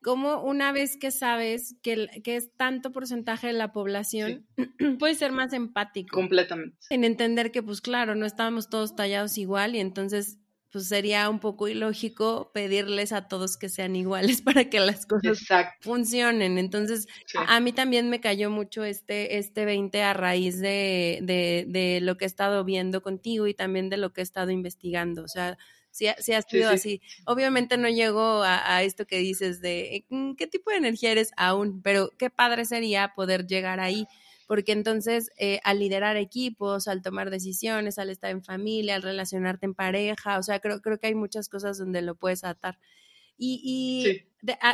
como una vez que sabes que, que, es tanto porcentaje de la población, puedes ser más empático. Completamente. En entender que, pues claro, no estábamos todos tallados igual y entonces pues sería un poco ilógico pedirles a todos que sean iguales para que las cosas funcionen. Entonces, a mí también me cayó mucho este, este 20 a raíz de, de, de, lo que he estado viendo contigo y también de lo que he estado investigando. O sea, si, si ha sido así. Obviamente no llego a, a, esto que dices de mm, qué tipo de energía eres aún, pero qué padre sería poder llegar ahí porque entonces eh, al liderar equipos, al tomar decisiones, al estar en familia, al relacionarte en pareja, o sea, creo, creo que hay muchas cosas donde lo puedes atar. Y,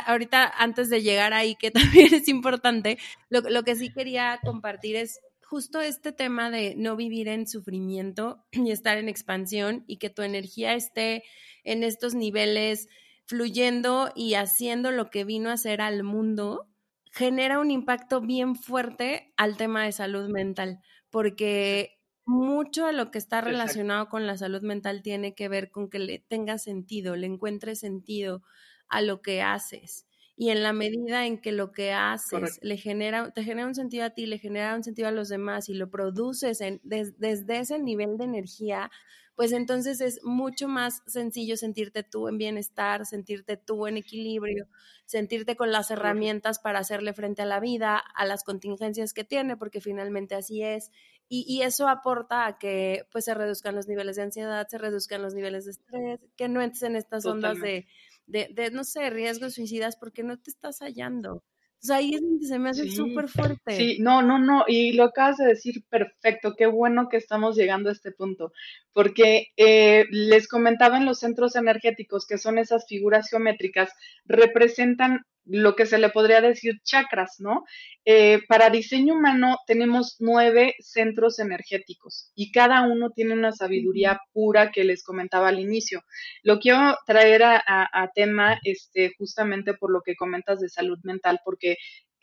ahorita, antes de llegar ahí, que también es importante, lo, lo que sí quería compartir es justo este tema de no vivir en sufrimiento y estar en expansión y que tu energía esté en estos niveles fluyendo y haciendo lo que vino a hacer al mundo, genera un impacto bien fuerte al tema de salud mental, porque mucho de lo que está relacionado con la salud mental tiene que ver con que le tenga sentido, le encuentre sentido a lo que haces. Y en la medida en que lo que haces le genera, te genera un sentido a ti, le genera un sentido a los demás y lo produces desde ese nivel de energía, pues entonces es mucho más sencillo sentirte tú en bienestar, sentirte tú en equilibrio, sentirte con las herramientas para hacerle frente a la vida, a las contingencias que tiene, porque finalmente así es. Y, eso aporta a que pues se reduzcan los niveles de ansiedad, se reduzcan los niveles de estrés, que no entres en estas ondas de, de, de, no sé, riesgos suicidas porque no te estás hallando. O sea, ahí es donde se me hace súper fuerte. Sí, no, no, no, y lo acabas de decir perfecto, qué bueno que estamos llegando a este punto, porque eh, les comentaba en los centros energéticos, que son esas figuras geométricas, representan lo que se le podría decir chakras, ¿no? Eh, para diseño humano tenemos nueve centros energéticos y cada uno tiene una sabiduría pura que les comentaba al inicio. Lo quiero traer a, tema este, justamente por lo que comentas de salud mental, porque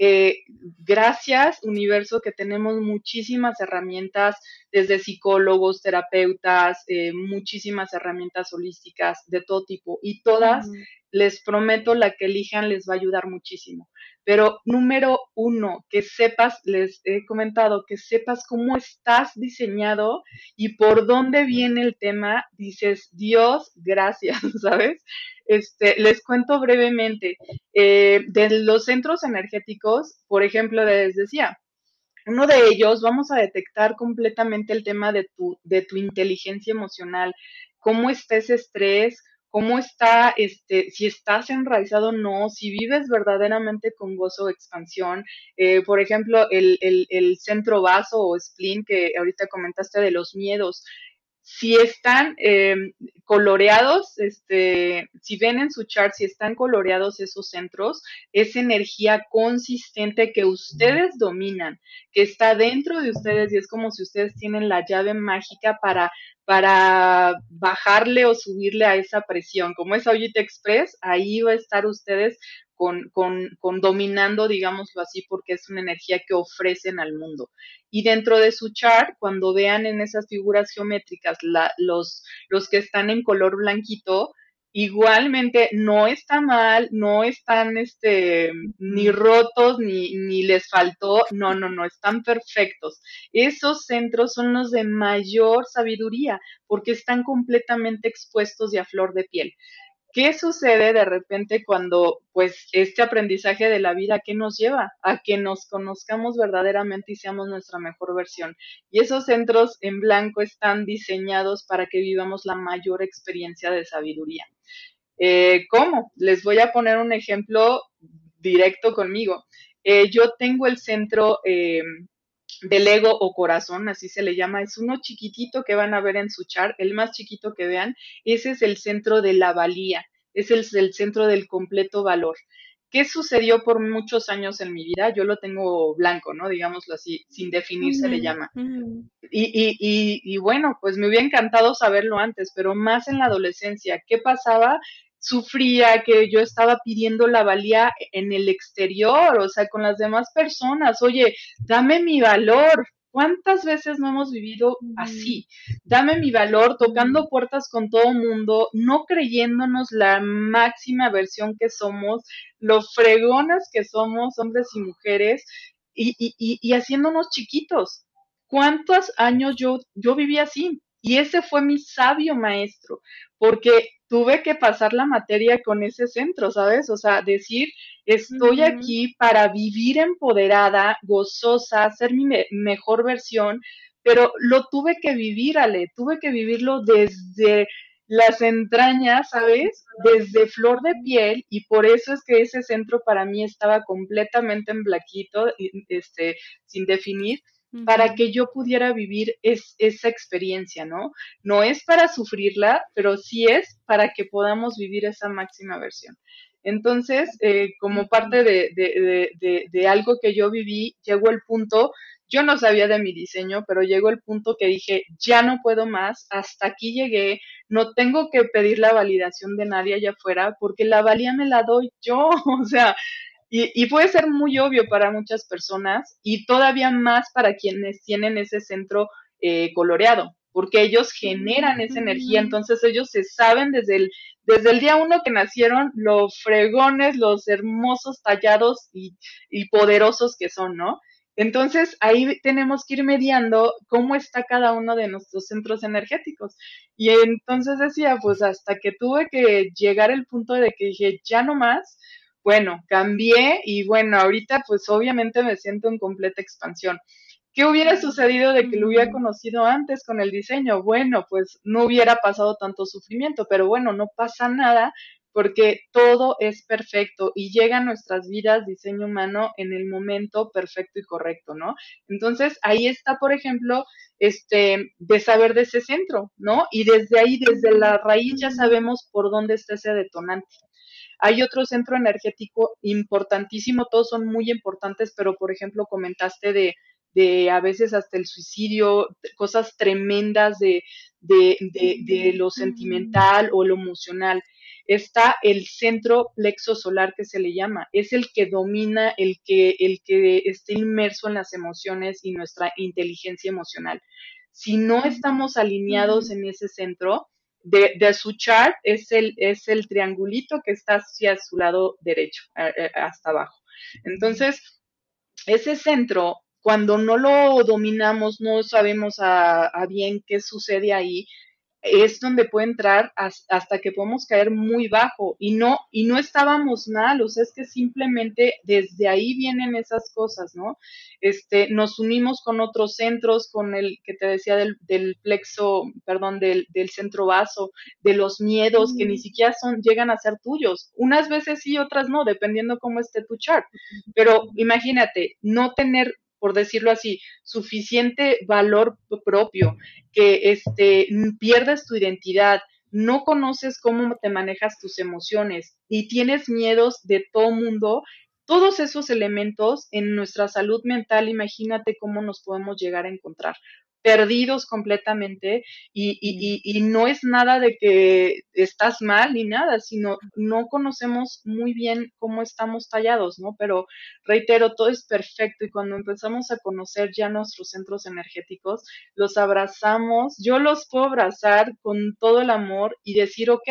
eh, gracias, universo, que tenemos muchísimas herramientas, desde psicólogos, terapeutas, eh, muchísimas herramientas holísticas de todo tipo, y todas les prometo, la que elijan les va a ayudar muchísimo. Pero número uno, que sepas, les he comentado, que sepas cómo estás diseñado y por dónde viene el tema. Dices, Dios, gracias, ¿sabes? Este, les cuento brevemente. Eh, de los centros energéticos, por ejemplo, les decía, uno de ellos, vamos a detectar completamente el tema de tu, de tu inteligencia emocional, cómo está ese estrés, cómo está, este, si estás enraizado o no, si vives verdaderamente con gozo o expansión. Eh, por ejemplo, el, el, el, centro vaso o spleen que ahorita comentaste de los miedos. Si están eh, coloreados, este, si ven en su chart, si están coloreados esos centros, es energía consistente que ustedes dominan, que está dentro de ustedes y es como si ustedes tienen la llave mágica para para bajarle o subirle a esa presión. Como es Audit Express, ahí va a estar ustedes con, con, con, dominando, digámoslo así, porque es una energía que ofrecen al mundo. Y dentro de su chart, cuando vean en esas figuras geométricas la, los, los que están en color blanquito, igualmente no está mal, no están este, ni rotos, ni, ni les faltó, no, no, no, están perfectos. Esos centros son los de mayor sabiduría porque están completamente expuestos y a flor de piel. ¿Qué sucede de repente cuando, pues, este aprendizaje de la vida, ¿qué nos lleva? A que nos conozcamos verdaderamente y seamos nuestra mejor versión. Y esos centros en blanco están diseñados para que vivamos la mayor experiencia de sabiduría. Eh, ¿Cómo? Les voy a poner un ejemplo directo conmigo. Eh, yo tengo el centro eh, del ego o corazón, así se le llama, es uno chiquitito que van a ver en su chart, el más chiquito que vean, ese es el centro de la valía, es el, centro del completo valor. ¿Qué sucedió por muchos años en mi vida? Yo lo tengo blanco, ¿no? Digámoslo así, sin definir se le llama. y, y, y, y, bueno, pues me hubiera encantado saberlo antes, pero más en la adolescencia. ¿Qué pasaba? Sufría, que yo estaba pidiendo la valía en el exterior, o sea, con las demás personas. Oye, dame mi valor. ¿Cuántas veces no hemos vivido así? Dame mi valor, tocando puertas con todo mundo, no creyéndonos la máxima versión que somos, lo fregonas que somos, hombres y mujeres, y, y, y, y haciéndonos chiquitos. ¿Cuántos años yo, yo viví así? Y ese fue mi sabio maestro, porque tuve que pasar la materia con ese centro, ¿sabes? O sea, decir, estoy aquí para vivir empoderada, gozosa, ser mi mejor versión, pero lo tuve que vivir, Ale, tuve que vivirlo desde las entrañas, ¿sabes? Desde flor de piel y por eso es que ese centro para mí estaba completamente en blaquito, este, sin definir, para que yo pudiera vivir esa experiencia, ¿no? No es para sufrirla, pero sí es para que podamos vivir esa máxima versión. Entonces, eh, como parte de, de, de, algo que yo viví, llegó el punto yo no sabía de mi diseño, pero llegó el punto que dije, ya no puedo más, hasta aquí llegué, no tengo que pedir la validación de nadie allá afuera, porque la valía me la doy yo, o sea, y, puede ser muy obvio para muchas personas y todavía más para quienes tienen ese centro eh, coloreado, porque ellos generan esa energía, entonces ellos se saben desde el, desde el día uno que nacieron los fregones, los hermosos tallados y, y poderosos que son, ¿no? Entonces, ahí tenemos que ir mediando cómo está cada uno de nuestros centros energéticos. Y entonces decía, pues hasta que tuve que llegar al punto de que dije, ya no más, bueno, cambié y bueno, ahorita pues obviamente me siento en completa expansión. ¿Qué hubiera sucedido de que lo hubiera conocido antes con el diseño? Bueno, pues no hubiera pasado tanto sufrimiento, pero bueno, no pasa nada porque todo es perfecto y llega a nuestras vidas diseño humano en el momento perfecto y correcto, ¿no? Entonces, ahí está, por ejemplo, este, de saber de ese centro, ¿no? Y desde ahí, desde la raíz, ya sabemos por dónde está ese detonante. Hay otro centro energético importantísimo, todos son muy importantes, pero por ejemplo, comentaste de, de a veces hasta el suicidio, cosas tremendas de, de, de, de lo sentimental o lo emocional está el centro plexo solar que se le llama. Es el que domina, el que, el que esté inmerso en las emociones y nuestra inteligencia emocional. Si no estamos alineados en ese centro, de, su chart es el, es el triangulito que está hacia su lado derecho, hasta abajo. Entonces, ese centro, cuando no lo dominamos, no sabemos a bien qué sucede ahí, es donde puede entrar hasta que podemos caer muy bajo y no y no estábamos mal, o sea, es que simplemente desde ahí vienen esas cosas, ¿no? Este, nos unimos con otros centros, con el que te decía del, del plexo, perdón, del, del, centro vaso, de los miedos que ni siquiera son llegan a ser tuyos. Unas veces sí, otras no, dependiendo cómo esté tu chart. Pero imagínate, no tener por decirlo así, suficiente valor propio, que este, pierdas tu identidad, no conoces cómo te manejas tus emociones y tienes miedos de todo mundo, todos esos elementos en nuestra salud mental, imagínate cómo nos podemos llegar a encontrar perdidos completamente y, y, y, no es nada de que estás mal ni nada, sino no conocemos muy bien cómo estamos tallados, ¿no? Pero reitero, todo es perfecto y cuando empezamos a conocer ya nuestros centros energéticos, los abrazamos, yo los puedo abrazar con todo el amor y decir, ok,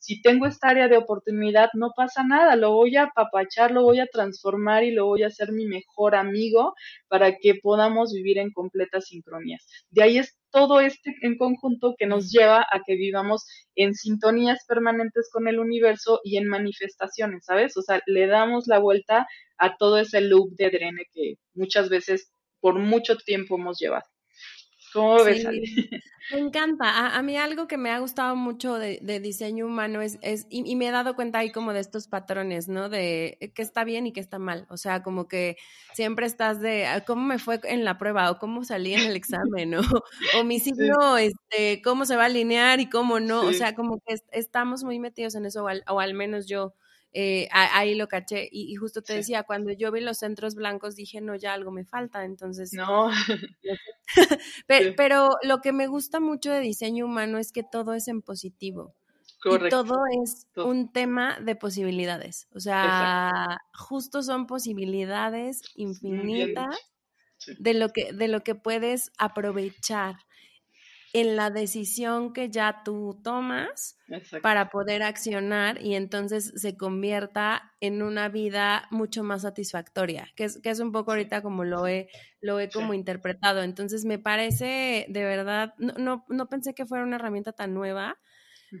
si tengo esta área de oportunidad, no pasa nada, lo voy a apapachar, lo voy a transformar y lo voy a hacer mi mejor amigo para que podamos vivir en completa sincronía. De ahí es todo este en conjunto que nos lleva a que vivamos en sintonías permanentes con el universo y en manifestaciones, ¿sabes? O sea, le damos la vuelta a todo ese loop de drene que muchas veces por mucho tiempo hemos llevado. ¿Cómo ves, Me encanta. A, mí algo que me ha gustado mucho de, diseño humano es, es y, me he dado cuenta ahí como de estos patrones, ¿no? De qué está bien y qué está mal. O sea, como que siempre estás de ah, cómo me fue en la prueba o cómo salí en el examen o, o mi signo, este, cómo se va a alinear y cómo no. O sea, como que estamos muy metidos en eso, o al menos yo. Eh, ahí lo caché. Y, justo te decía, cuando yo vi los centros blancos dije, no, ya algo me falta. Entonces. No. pero, lo que me gusta mucho de diseño humano es que todo es en positivo. Correcto. Y todo es un tema de posibilidades. O sea, justo son posibilidades infinitas de lo que, de lo que puedes aprovechar. En la decisión que ya tú tomas para poder accionar y entonces se convierta en una vida mucho más satisfactoria, que es, que es un poco ahorita como lo he, lo he como interpretado. Entonces me parece de verdad, no, no, no, pensé que fuera una herramienta tan nueva,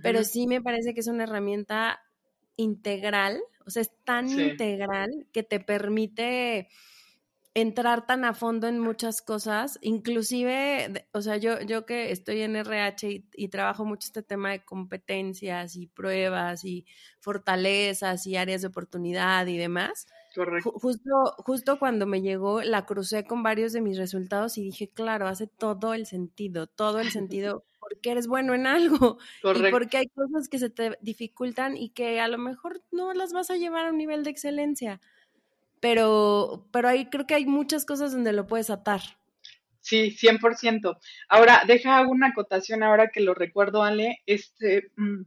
pero sí me parece que es una herramienta integral, o sea, es tan integral que te permite entrar tan a fondo en muchas cosas, inclusive, o sea, yo, yo que estoy en RH y, trabajo mucho este tema de competencias y pruebas y fortalezas y áreas de oportunidad y demás. Correcto. Justo, justo cuando me llegó, la crucé con varios de mis resultados y dije, claro, hace todo el sentido, todo el sentido, porque eres bueno en algo Correcto. y porque hay cosas que se te dificultan y que a lo mejor no las vas a llevar a un nivel de excelencia pero, pero ahí creo que hay muchas cosas donde lo puedes atar. Sí, 100%. Ahora, deja una acotación ahora que lo recuerdo, Ale, este, mm,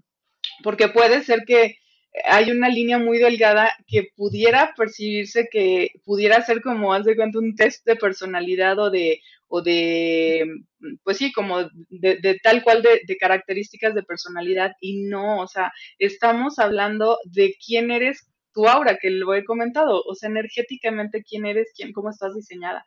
porque puede ser que hay una línea muy delgada que pudiera percibirse que pudiera ser como, haz de cuenta, un test de personalidad o de, o de, pues sí, como de, tal cual de, de, características de personalidad y no, o sea, estamos hablando de quién eres tu aura, que lo he comentado, o sea, energéticamente quién eres, quién, cómo estás diseñada.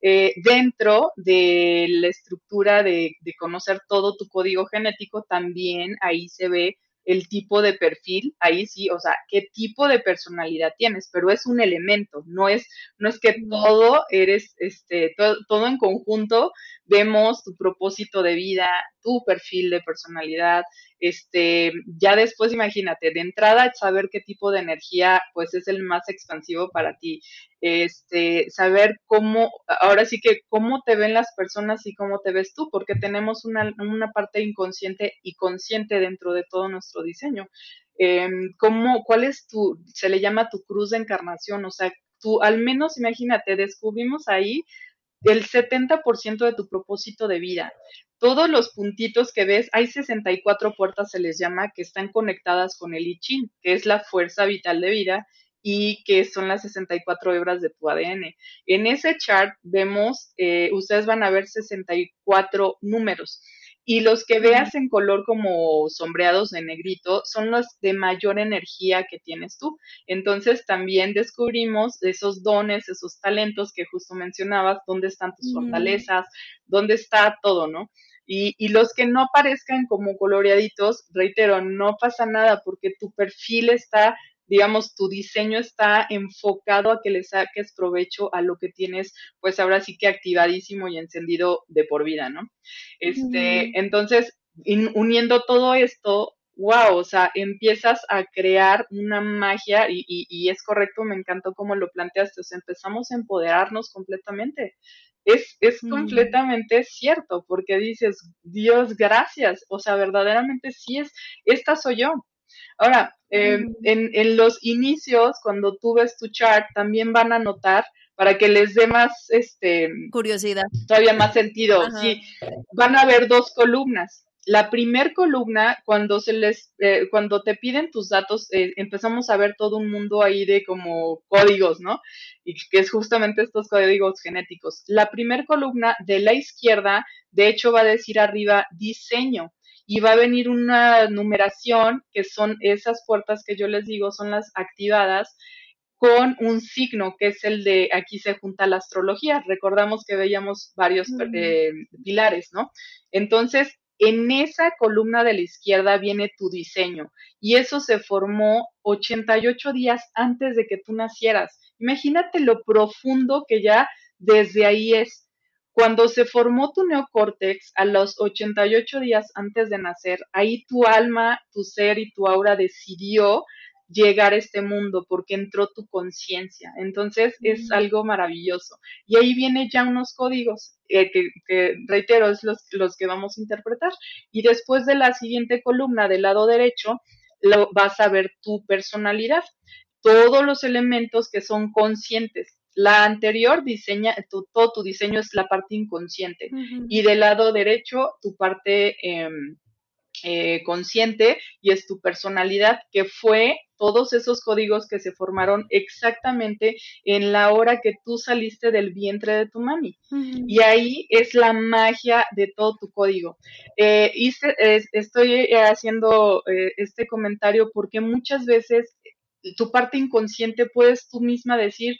Eh, dentro de la estructura de, de conocer todo tu código genético, también ahí se ve el tipo de perfil, ahí sí, o sea, qué tipo de personalidad tienes, pero es un elemento, no es, no es que todo eres, este, todo, todo en conjunto, vemos tu propósito de vida, tu perfil de personalidad, este, ya después imagínate, de entrada saber qué tipo de energía pues es el más expansivo para ti, este, saber cómo, ahora sí que cómo te ven las personas y cómo te ves tú, porque tenemos una, una parte inconsciente y consciente dentro de todo nuestro diseño. Em, ¿cómo, ¿Cuál es tu, se le llama tu cruz de encarnación? O sea, tú al menos imagínate, descubrimos ahí el 70% de tu propósito de vida todos los puntitos que ves, hay 64 puertas, se les llama, que están conectadas con el I Ching, que es la fuerza vital de vida y que son las 64 hebras de tu ADN. En ese chart vemos, eh, ustedes van a ver 64 números. Y los que veas en color como sombreados de negrito son los de mayor energía que tienes tú. Entonces también descubrimos esos dones, esos talentos que justo mencionabas, dónde están tus fortalezas, dónde está todo, ¿no? Y, los que no aparezcan como coloreaditos, reitero, no pasa nada porque tu perfil está, digamos, tu diseño está enfocado a que le saques provecho a lo que tienes, pues ahora sí que activadísimo y encendido de por vida, ¿no? Este, entonces, uniendo todo esto, wow, o sea, empiezas a crear una magia y, y, es correcto, me encantó cómo lo planteaste, o sea, empezamos a empoderarnos completamente es, mm. completamente cierto, porque dices, Dios, gracias, o sea, verdaderamente sí es, esta soy yo. Ahora, em, mm. en, los inicios, cuando tú ves tu chart, también van a notar para que les dé más, este, curiosidad, todavía más sentido. Sí, van a ver dos columnas la primer columna, cuando se les, eh, cuando te piden tus datos, eh, empezamos a ver todo un mundo ahí de como códigos, ¿no? Y que es justamente estos códigos genéticos. La primer columna de la izquierda, de hecho, va a decir arriba diseño y va a venir una numeración que son esas puertas que yo les digo, son las activadas con un signo que es el de aquí se junta la astrología. Recordamos que veíamos varios eh, pilares, ¿no? Entonces, en esa columna de la izquierda viene tu diseño y eso se formó 88 días antes de que tú nacieras. Imagínate lo profundo que ya desde ahí es. Cuando se formó tu neocórtex a los 88 días antes de nacer, ahí tu alma, tu ser y tu aura decidió llegar a este mundo porque entró tu conciencia. Entonces es algo maravilloso. Y ahí viene ya unos códigos eh, que, reitero, es los, los que vamos a interpretar. Y después de la siguiente columna del lado derecho, lo, vas a ver tu personalidad, todos los elementos que son conscientes. La anterior diseña, todo tu diseño es la parte inconsciente y del lado derecho tu parte em, eh, consciente y es tu personalidad, que fue todos esos códigos que se formaron exactamente en la hora que tú saliste del vientre de tu mami. Y ahí es la magia de todo tu código. Eh, estoy haciendo eh, este comentario porque muchas veces tu parte inconsciente puedes tú misma decir,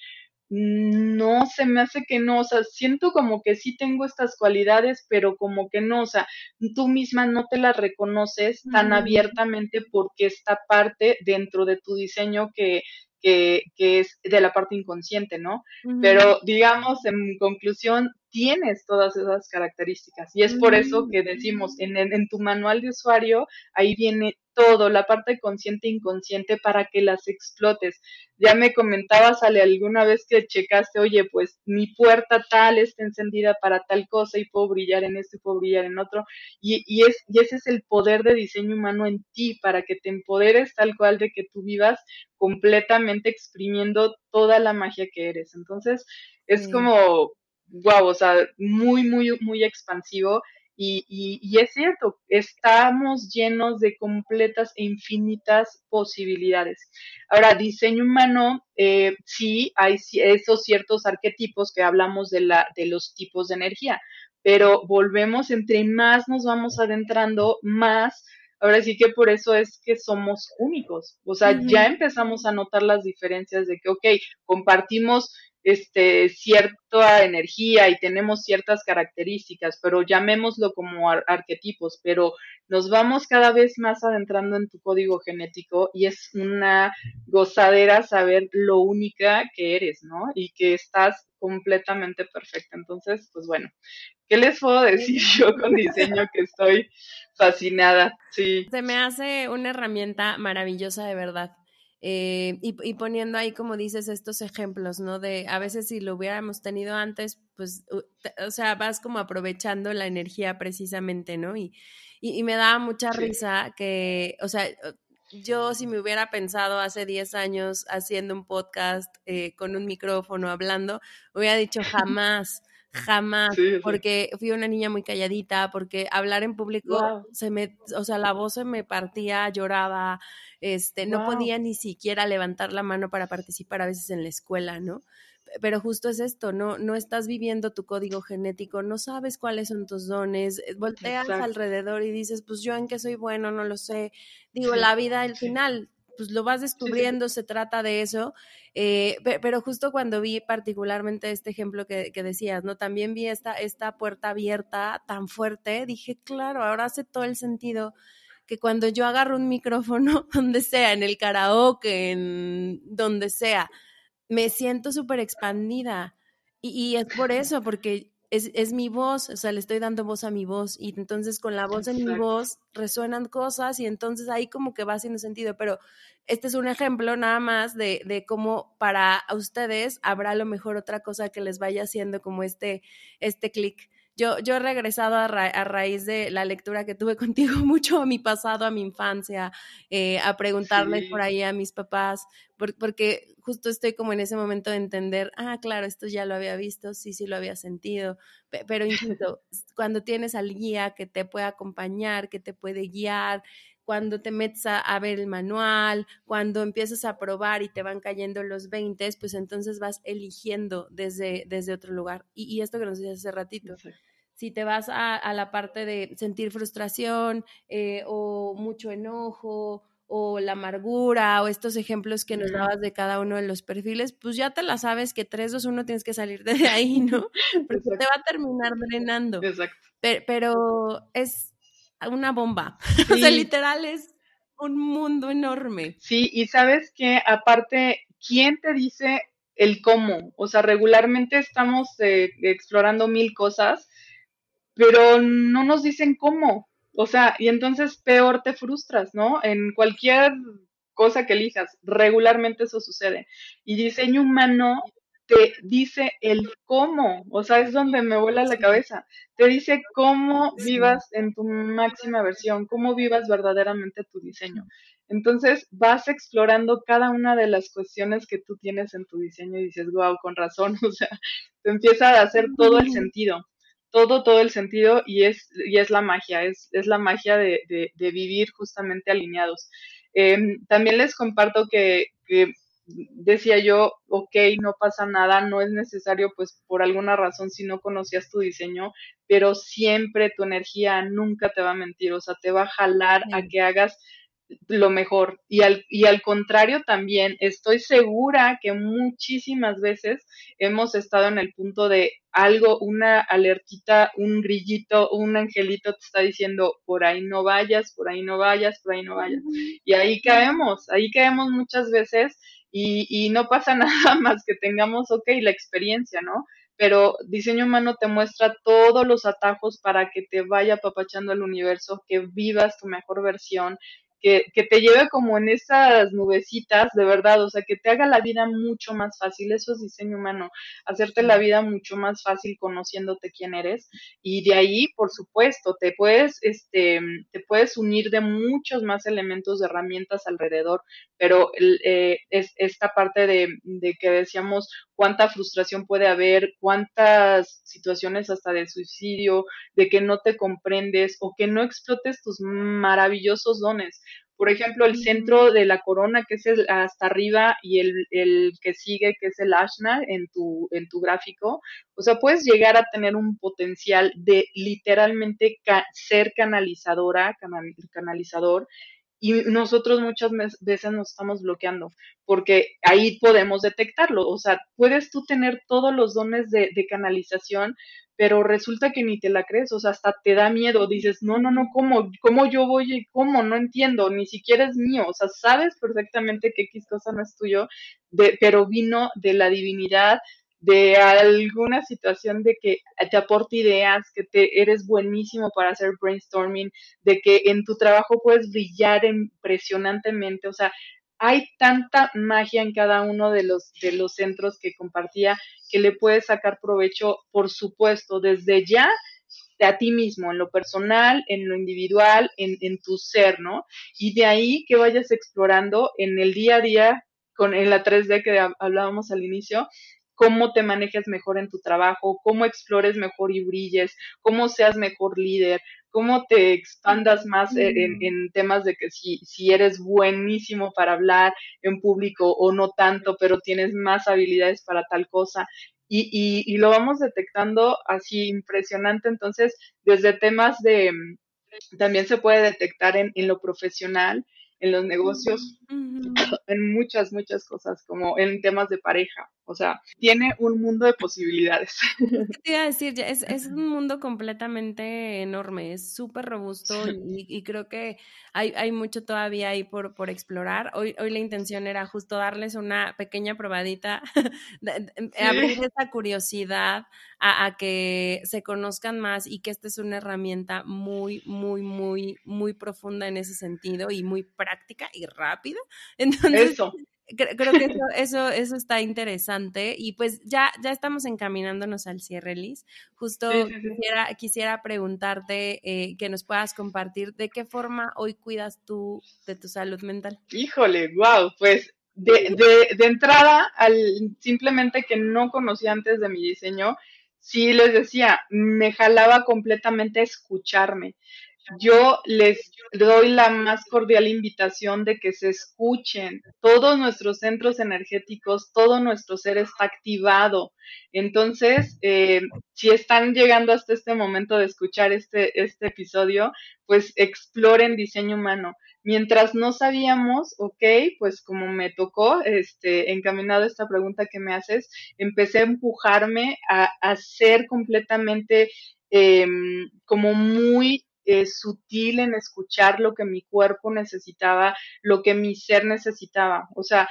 no, se me hace que no, o sea, siento como que sí tengo estas cualidades, pero como que no, o sea, tú misma no te las reconoces tan abiertamente porque esta parte dentro de tu diseño que, que, que, es de la parte inconsciente, ¿no? Pero digamos, en conclusión, tienes todas esas características y es por eso mm. que decimos, en, en, tu manual de usuario, ahí viene todo, la parte consciente e inconsciente para que las explotes. Ya me comentabas, Ale, alguna vez que checaste, oye, pues mi puerta tal está encendida para tal cosa y puedo brillar en esto y puedo brillar en otro. Y, y, es, y ese es el poder de diseño humano en ti, para que te empoderes tal cual de que tú vivas completamente exprimiendo toda la magia que eres. Entonces, es como, wow, o sea, muy, muy, muy expansivo y, es cierto, estamos llenos de completas e infinitas posibilidades. Ahora, diseño humano, eh, sí hay esos ciertos arquetipos que hablamos de, la, de los tipos de energía, pero volvemos, entre más nos vamos adentrando, más Ahora sí que por eso es que somos únicos. O sea, ya empezamos a notar las diferencias de que, ok, compartimos este, cierta energía y tenemos ciertas características, pero llamémoslo como arquetipos, pero nos vamos cada vez más adentrando en tu código genético y es una gozadera saber lo única que eres, ¿no? Y que estás completamente perfecta. Entonces, pues bueno, ¿qué les puedo decir yo con diseño que estoy fascinada? Sí. Se me hace una herramienta maravillosa de verdad. Eh, y, poniendo ahí, como dices, estos ejemplos, ¿no? De a veces si lo hubiéramos tenido antes, pues, o sea, vas como aprovechando la energía precisamente, ¿no? Y, y, me da mucha risa que, o sea, yo si me hubiera pensado hace 10 años haciendo un podcast eh, con un micrófono hablando, hubiera dicho jamás jamás, porque fui una niña muy calladita, porque hablar en público se me, o sea, la voz se me partía, lloraba, este, no podía ni siquiera levantar la mano para participar a veces en la escuela, ¿no? Pero justo es esto, no, no estás viviendo tu código genético, no sabes cuáles son tus dones, eh, volteas alrededor y dices, pues yo en qué soy bueno, no lo sé. Digo, la vida al final pues lo vas descubriendo, se trata de eso, eh, pero justo cuando vi particularmente este ejemplo que, decías, ¿no? También vi esta, esta puerta abierta tan fuerte, dije, claro, ahora hace todo el sentido que cuando yo agarro un micrófono, donde sea, en el karaoke, en donde sea, me siento súper expandida. Y, y, es por eso, porque es, es, mi voz, o sea, le estoy dando voz a mi voz y entonces con la voz en mi voz resuenan cosas y entonces ahí como que va haciendo sentido, pero este es un ejemplo nada más de, de cómo para ustedes habrá a lo mejor otra cosa que les vaya haciendo como este, este clic yo, yo he regresado a, raíz de la lectura que tuve contigo mucho a mi pasado, a mi infancia, eh, a preguntarle por ahí a mis papás, porque justo estoy como en ese momento de entender, ah, claro, esto ya lo había visto, sí, sí lo había sentido, pero incluso cuando tienes al guía que te puede acompañar, que te puede guiar, cuando te metes a, ver el manual, cuando empiezas a probar y te van cayendo los 20, pues entonces vas eligiendo desde, desde otro lugar. Y, esto que nos decías hace ratito. Si te vas a, la parte de sentir frustración eh, o mucho enojo o la amargura o estos ejemplos que nos dabas de cada uno de los perfiles, pues ya te la sabes que 3, 2, 1 tienes que salir de ahí, ¿no? Porque te va a terminar drenando. Exacto. pero es una bomba. o sea, literal es un mundo enorme. Sí, y sabes que aparte, ¿quién te dice el cómo? O sea, regularmente estamos eh, explorando mil cosas, pero no nos dicen cómo. O sea, y entonces peor te frustras, ¿no? En cualquier cosa que elijas, regularmente eso sucede. Y diseño humano te dice el cómo, o sea, es donde me vuela la cabeza. Te dice cómo vivas en tu máxima versión, cómo vivas verdaderamente tu diseño. Entonces vas explorando cada una de las cuestiones que tú tienes en tu diseño y dices, wow, con razón, o sea, te empieza a hacer todo el sentido. Todo, todo el sentido y es, y es la magia, es, es la magia de, de, vivir justamente alineados. Em, también les comparto que, que decía yo, ok, no pasa nada, no es necesario, pues por alguna razón, si no conocías tu diseño, pero siempre tu energía nunca te va a mentir, o sea, te va a jalar a que hagas lo mejor. Y al, y al contrario también, estoy segura que muchísimas veces hemos estado en el punto de algo, una alertita, un grillito, un angelito te está diciendo, por ahí no vayas, por ahí no vayas, por ahí no vayas. Y ahí caemos, ahí caemos muchas veces y, y no pasa nada más que tengamos, ok, la experiencia, ¿no? Pero diseño humano te muestra todos los atajos para que te vaya papachando el universo, que vivas tu mejor versión, que, que, te lleve como en esas nubecitas, de verdad, o sea, que te haga la vida mucho más fácil. Eso es diseño humano, hacerte la vida mucho más fácil conociéndote quién eres. Y de ahí, por supuesto, te puedes, este, te puedes unir de muchos más elementos de herramientas alrededor, pero eh, es esta parte de, de que decíamos cuánta frustración puede haber, cuántas situaciones hasta de suicidio, de que no te comprendes o que no explotes tus maravillosos dones. Por ejemplo, el centro de la corona, que es el hasta arriba, y el, el, que sigue, que es el ashna en tu, en tu gráfico. O sea, puedes llegar a tener un potencial de literalmente ser canalizadora, canalizador, y nosotros muchas veces nos estamos bloqueando porque ahí podemos detectarlo. O sea, puedes tú tener todos los dones de, canalización, pero resulta que ni te la crees, o sea, hasta te da miedo, dices, no, no, no, ¿cómo, cómo yo voy y cómo? No entiendo, ni siquiera es mío, o sea, sabes perfectamente que X cosa no es tuyo, de, pero vino de la divinidad, de alguna situación de que te aporte ideas, que te eres buenísimo para hacer brainstorming, de que en tu trabajo puedes brillar impresionantemente, o sea, hay tanta magia en cada uno de los de los centros que compartía que le puedes sacar provecho, por supuesto, desde ya a ti mismo, en lo personal, en lo individual, en, en tu ser, ¿no? Y de ahí que vayas explorando en el día a día, con en la 3D que hablábamos al inicio, cómo te manejes mejor en tu trabajo, cómo explores mejor y brilles, cómo seas mejor líder, cómo te expandas más en, en, temas de que si, si eres buenísimo para hablar en público o no tanto, pero tienes más habilidades para tal cosa. Y, y, y lo vamos detectando así impresionante. Entonces, desde temas de, también se puede detectar en, en lo profesional, en los negocios, en muchas, muchas cosas, como en temas de pareja. O sea, tiene un mundo de posibilidades. te iba a decir? Es, es un mundo completamente enorme, es súper robusto y, y, creo que hay, hay mucho todavía ahí por, por explorar. Hoy, hoy la intención era justo darles una pequeña probadita, abrir esa curiosidad a, a, que se conozcan más y que esta es una herramienta muy, muy, muy, muy profunda en ese sentido y muy práctica y rápida. Entonces, eso. Creo, que eso, eso, eso, está interesante y pues ya, ya estamos encaminándonos al cierre, Liz. Justo Quisiera, quisiera preguntarte eh, que nos puedas compartir de qué forma hoy cuidas tú de tu salud mental. Híjole, wow, pues de, de, de entrada, al simplemente que no conocía antes de mi diseño, sí les decía, me jalaba completamente escucharme yo les doy la más cordial invitación de que se escuchen. Todos nuestros centros energéticos, todo nuestro ser está activado. Entonces, eh, si están llegando hasta este momento de escuchar este, este episodio, pues exploren diseño humano. Mientras no sabíamos, ok, pues como me tocó, este, encaminado a esta pregunta que me haces, empecé a empujarme a, ser completamente eh, como muy eh, sutil en escuchar lo que mi cuerpo necesitaba, lo que mi ser necesitaba. O sea,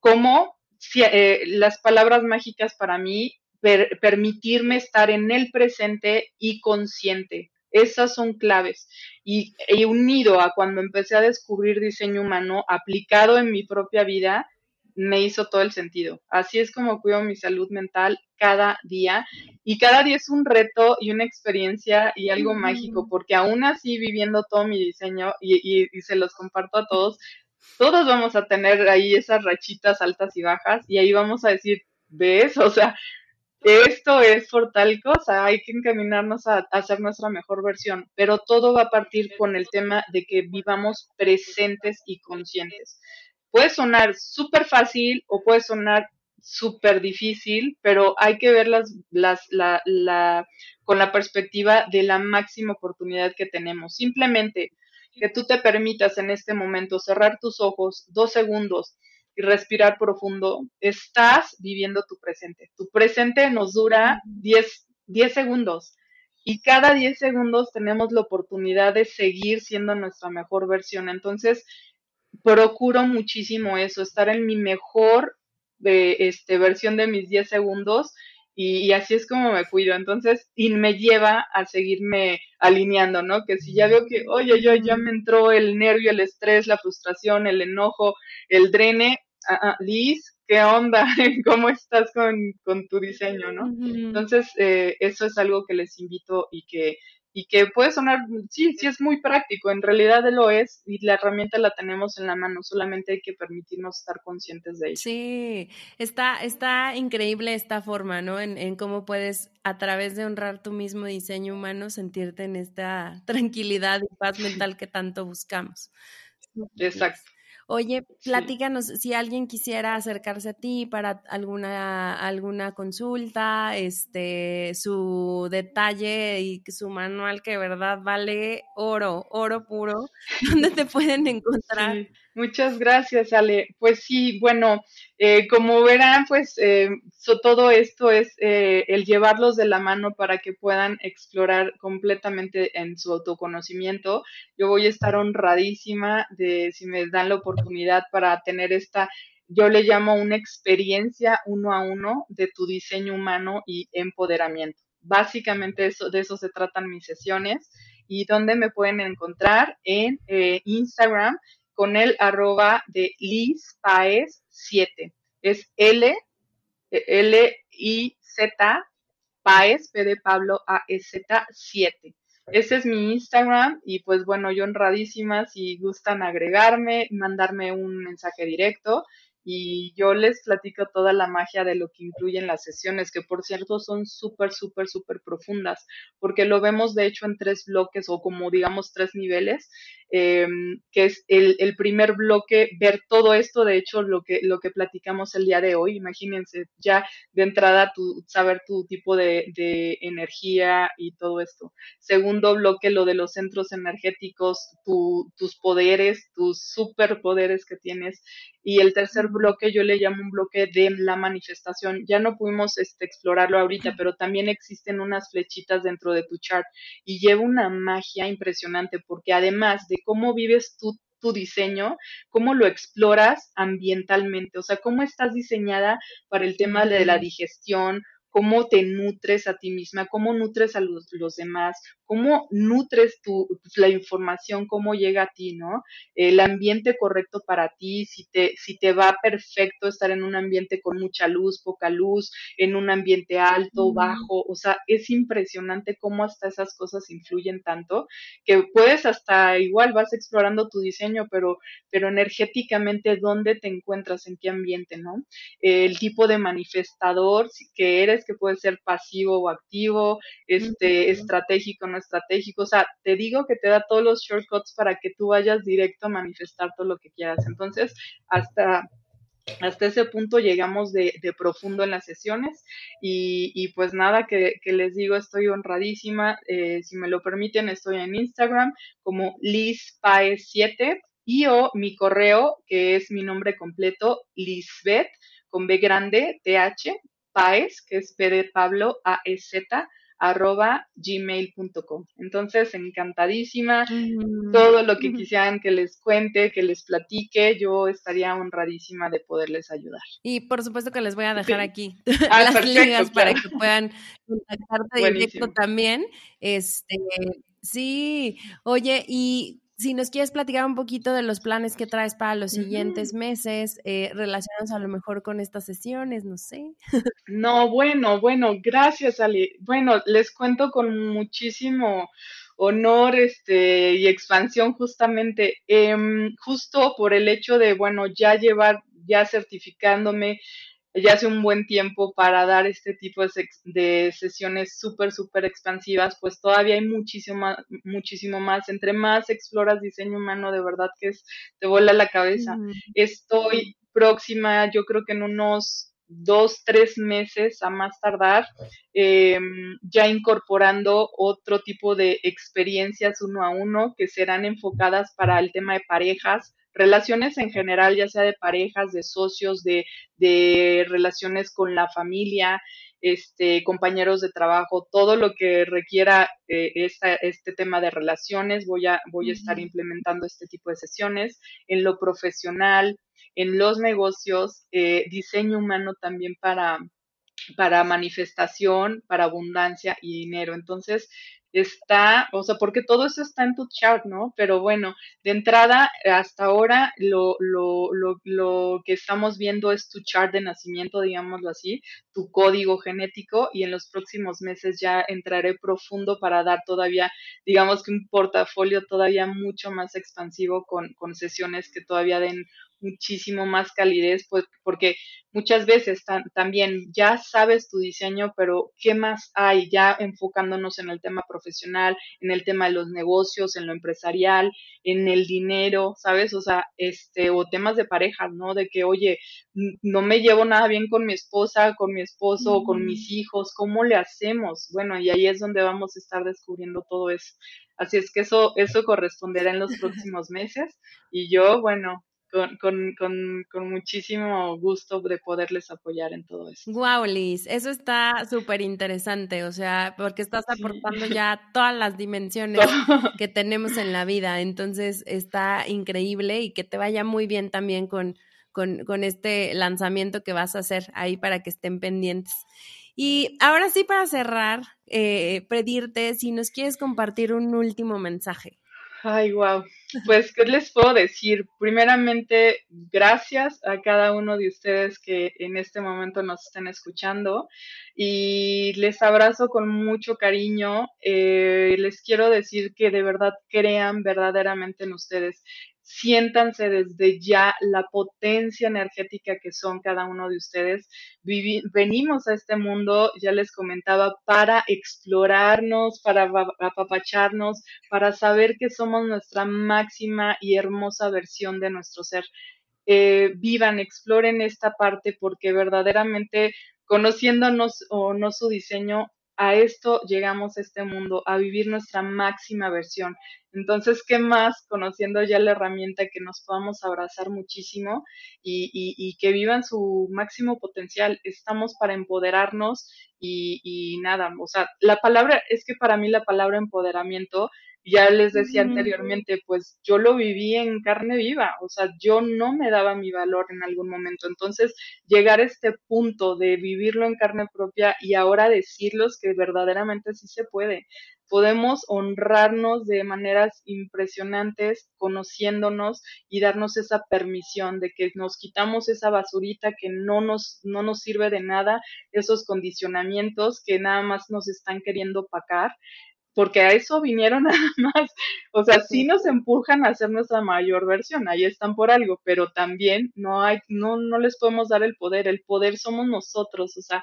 cómo eh, las palabras mágicas para mí, permitirme estar en el presente y consciente. Esas son claves. Y, y unido a cuando empecé a descubrir diseño humano aplicado en mi propia vida, me hizo todo el sentido. Así es como cuido mi salud mental cada día y cada día es un reto y una experiencia y algo mágico porque aún así viviendo todo mi diseño y, y, se los comparto a todos, todos vamos a tener ahí esas rachitas altas y bajas y ahí vamos a decir, ¿ves? O sea, esto es por tal cosa, hay que encaminarnos a, hacer nuestra mejor versión, pero todo va a partir con el tema de que vivamos presentes y conscientes. Puede sonar súper fácil o puede sonar súper difícil, pero hay que ver las, las, la, la, con la perspectiva de la máxima oportunidad que tenemos. Simplemente que tú te permitas en este momento cerrar tus ojos dos segundos y respirar profundo, estás viviendo tu presente. Tu presente nos dura 10, 10 segundos y cada 10 segundos tenemos la oportunidad de seguir siendo nuestra mejor versión. Entonces, procuro muchísimo eso, estar en mi mejor de, este, versión de mis 10 segundos y, así es como me cuido. Entonces, y me lleva a seguirme alineando, ¿no? Que si ya veo que, oye, yo ya me entró el nervio, el estrés, la frustración, el enojo, el drene, ah, ah, Liz, ¿qué onda? ¿Cómo estás con, con tu diseño, no? Entonces, eh, eso es algo que les invito y que y que puede sonar, sí, sí es muy práctico, en realidad lo es y la herramienta la tenemos en la mano, solamente hay que permitirnos estar conscientes de ello. Sí, está, está increíble esta forma, ¿no? En, en cómo puedes a través de honrar tu mismo diseño humano sentirte en esta tranquilidad y paz mental que tanto buscamos. Exacto. Oye, platícanos si alguien quisiera acercarse a ti para alguna, alguna consulta, este, su detalle y su manual que de verdad vale oro, oro puro, ¿dónde te pueden encontrar? Muchas gracias, Ale. Pues sí, bueno, eh, como verán, pues eh, todo esto es eh, el llevarlos de la mano para que puedan explorar completamente en su autoconocimiento. Yo voy a estar honradísima de si me dan la oportunidad para tener esta, yo le llamo una experiencia uno a uno de tu diseño humano y empoderamiento. Básicamente eso, de eso se tratan mis sesiones y donde me pueden encontrar en Instagram con el arroba de Liz Paez 7. Es L, L, I, Z, Paez, P de Pablo, A, E, Z, 7. Ese es mi Instagram y pues bueno, yo honradísima si gustan agregarme, mandarme un mensaje directo y yo les platico toda la magia de lo que incluyen las sesiones, que por cierto son súper, súper, súper profundas, porque lo vemos de hecho en tres bloques o como digamos tres niveles, em, que es el, el, primer bloque, ver todo esto, de hecho lo que, lo que platicamos el día de hoy, imagínense ya de entrada tu, saber tu tipo de, de energía y todo esto. Segundo bloque, lo de los centros energéticos, tu, tus poderes, tus superpoderes que tienes. Y el tercer bloque yo le llamo un bloque de la manifestación. Ya no pudimos este, explorarlo ahorita, pero también existen unas flechitas dentro de tu chart y lleva una magia impresionante porque además de cómo vives tú tu diseño, cómo lo exploras ambientalmente, o sea, cómo estás diseñada para el tema de la digestión, cómo te nutres a ti misma, cómo nutres a los, los demás, cómo nutres tu, la información, cómo llega a ti, ¿no? El ambiente correcto para ti, si te, si te va perfecto estar en un ambiente con mucha luz, poca luz, en un ambiente alto, bajo, o sea, es impresionante cómo hasta esas cosas influyen tanto, que puedes hasta igual vas explorando tu diseño, pero, pero energéticamente, ¿dónde te encuentras? ¿En qué ambiente, no? El tipo de manifestador que eres, que puede ser pasivo o activo, este, estratégico, ¿no? estratégico, o sea, te digo que te da todos los shortcuts para que tú vayas directo a manifestar todo lo que quieras. Entonces, hasta hasta ese punto llegamos de, profundo en las sesiones y, pues nada, que, les digo, estoy honradísima. Eh, si me lo permiten, estoy en Instagram como LizPaez7 y o mi correo, que es mi nombre completo, Lisbeth, con B grande, TH, Paez, que es P de Pablo, A-E-Z, arroba gmail.com. Entonces, encantadísima. Todo lo que quisieran que les cuente, que les platique, yo estaría honradísima de poderles ayudar. Y por supuesto que les voy a dejar aquí ah, las ligas para que puedan contactarte directo también. Este, sí, oye, y si nos quieres platicar un poquito de los planes que traes para los siguientes meses, eh, relacionados a lo mejor con estas sesiones, no sé. No, bueno, bueno, gracias, Ali. Bueno, les cuento con muchísimo honor este, y expansión justamente, em, justo por el hecho de, bueno, ya llevar, ya certificándome, ya hace un buen tiempo para dar este tipo de, sesiones súper, súper expansivas, pues todavía hay muchísimo más, muchísimo más. Entre más exploras diseño humano, de verdad que es, te vuela la cabeza. Estoy próxima, yo creo que en unos dos, tres meses a más tardar, em, ya incorporando otro tipo de experiencias uno a uno que serán enfocadas para el tema de parejas, relaciones en general, ya sea de parejas, de socios, de, de relaciones con la familia, este, compañeros de trabajo, todo lo que requiera eh, este tema de relaciones, voy a, voy a estar implementando este tipo de sesiones. En lo profesional, en los negocios, eh, diseño humano también para, para manifestación, para abundancia y dinero. Entonces, está, o sea, porque todo eso está en tu chart, ¿no? Pero bueno, de entrada, hasta ahora, lo, lo, lo, lo que estamos viendo es tu chart de nacimiento, digámoslo así, tu código genético, y en los próximos meses ya entraré profundo para dar todavía, digamos que un portafolio todavía mucho más expansivo con, con sesiones que todavía den muchísimo más calidez, pues porque muchas veces también ya sabes tu diseño, pero ¿qué más hay? Ya enfocándonos en el tema profesional, en el tema de los negocios, en lo empresarial, en el dinero, ¿sabes? O sea, este, o temas de pareja, ¿no? De que, oye, no me llevo nada bien con mi esposa, con mi esposo, o con mis hijos, ¿cómo le hacemos? Bueno, y ahí es donde vamos a estar descubriendo todo eso. Así es que eso, eso corresponderá en los próximos meses. Y yo, bueno, con, con, con, con, muchísimo gusto de poderles apoyar en todo eso. Guau, Liz, eso está súper interesante, o sea, porque estás aportando ya todas las dimensiones que tenemos en la vida, entonces está increíble y que te vaya muy bien también con, con, con este lanzamiento que vas a hacer ahí para que estén pendientes. Y ahora sí, para cerrar, eh, pedirte si nos quieres compartir un último mensaje. Ay, wow. Pues, ¿qué les puedo decir? Primeramente, gracias a cada uno de ustedes que en este momento nos estén escuchando y les abrazo con mucho cariño. Eh, les quiero decir que de verdad crean verdaderamente en ustedes siéntanse desde ya la potencia energética que son cada uno de ustedes. venimos a este mundo, ya les comentaba, para explorarnos, para apapacharnos, para saber que somos nuestra máxima y hermosa versión de nuestro ser. Eh, vivan, exploren esta parte porque verdaderamente conociéndonos o no su diseño, a esto llegamos a este mundo, a vivir nuestra máxima versión. Entonces, ¿qué más conociendo ya la herramienta que nos podamos abrazar muchísimo y, y, que vivan su máximo potencial? Estamos para empoderarnos y, y, nada, o sea, la palabra, es que para mí la palabra empoderamiento ya les decía anteriormente, pues yo lo viví en carne viva, o sea, yo no me daba mi valor en algún momento. Entonces, llegar a este punto de vivirlo en carne propia y ahora decirlos que verdaderamente sí se puede. Podemos honrarnos de maneras impresionantes, conociéndonos y darnos esa permisión de que nos quitamos esa basurita que no nos, no nos sirve de nada, esos condicionamientos que nada más nos están queriendo pacar porque a eso vinieron nada más. O sea, sí nos empujan a hacer nuestra mayor versión, ahí están por algo, pero también no hay, no, no les podemos dar el poder, el poder somos nosotros, o sea,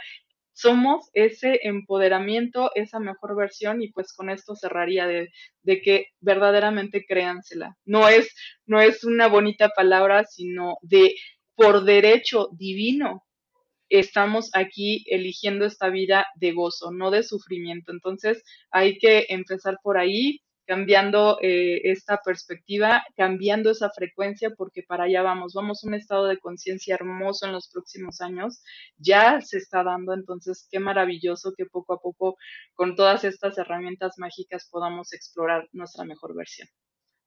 somos ese empoderamiento, esa mejor versión, y pues con esto cerraría de, de que verdaderamente créansela. No es, no es una bonita palabra, sino de por derecho divino, estamos aquí eligiendo esta vida de gozo, no de sufrimiento. Entonces hay que empezar por ahí, cambiando eh, esta perspectiva, cambiando esa frecuencia, porque para allá vamos, vamos a un estado de conciencia hermoso en los próximos años, ya se está dando, entonces qué maravilloso que poco a poco con todas estas herramientas mágicas podamos explorar nuestra mejor versión.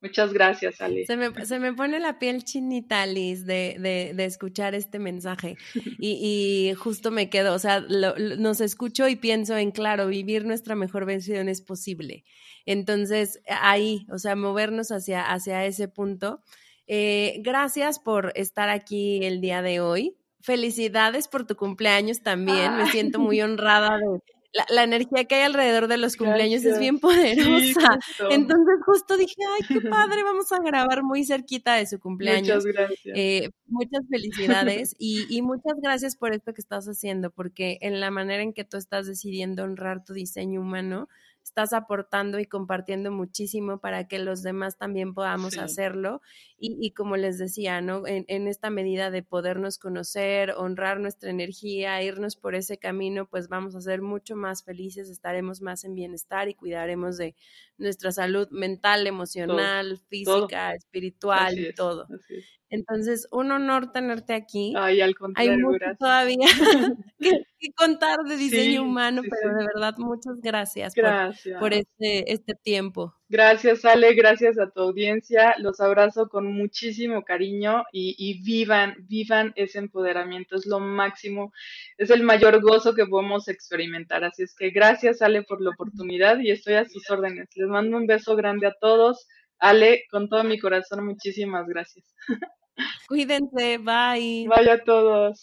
Muchas gracias, Ali. Se me, se me pone la piel chinita, Liz, de, de, de escuchar este mensaje. Y, y, justo me quedo, o sea, nos escucho y pienso en, claro, vivir nuestra mejor versión es posible. Entonces, ahí, o sea, movernos hacia, hacia ese punto. Eh, gracias por estar aquí el día de hoy. Felicidades por tu cumpleaños también. Me siento muy honrada de, la, energía que hay alrededor de los cumpleaños es bien poderosa. Entonces justo dije, ay, qué padre, vamos a grabar muy cerquita de su cumpleaños. Muchas gracias. Eh, muchas felicidades y, y, muchas gracias por esto que estás haciendo, porque en la manera en que tú estás decidiendo honrar tu diseño humano, estás aportando y compartiendo muchísimo para que los demás también podamos hacerlo. Y, como les decía, ¿no? En, en, esta medida de podernos conocer, honrar nuestra energía, irnos por ese camino, pues vamos a ser mucho más felices, estaremos más en bienestar y cuidaremos de nuestra salud mental, emocional, física, espiritual y todo. Entonces, un honor tenerte aquí. Ay, al contrario, Hay mucho todavía que, contar de diseño humano, pero de verdad muchas gracias, Por, este, este tiempo. Gracias, Ale, gracias a tu audiencia. Los abrazo con muchísimo cariño y, y, vivan, vivan ese empoderamiento. Es lo máximo, es el mayor gozo que podemos experimentar. Así es que gracias, Ale, por la oportunidad y estoy a sus órdenes. Les mando un beso grande a todos. Ale, con todo mi corazón, muchísimas gracias. Cuídense, bye. Bye a todos.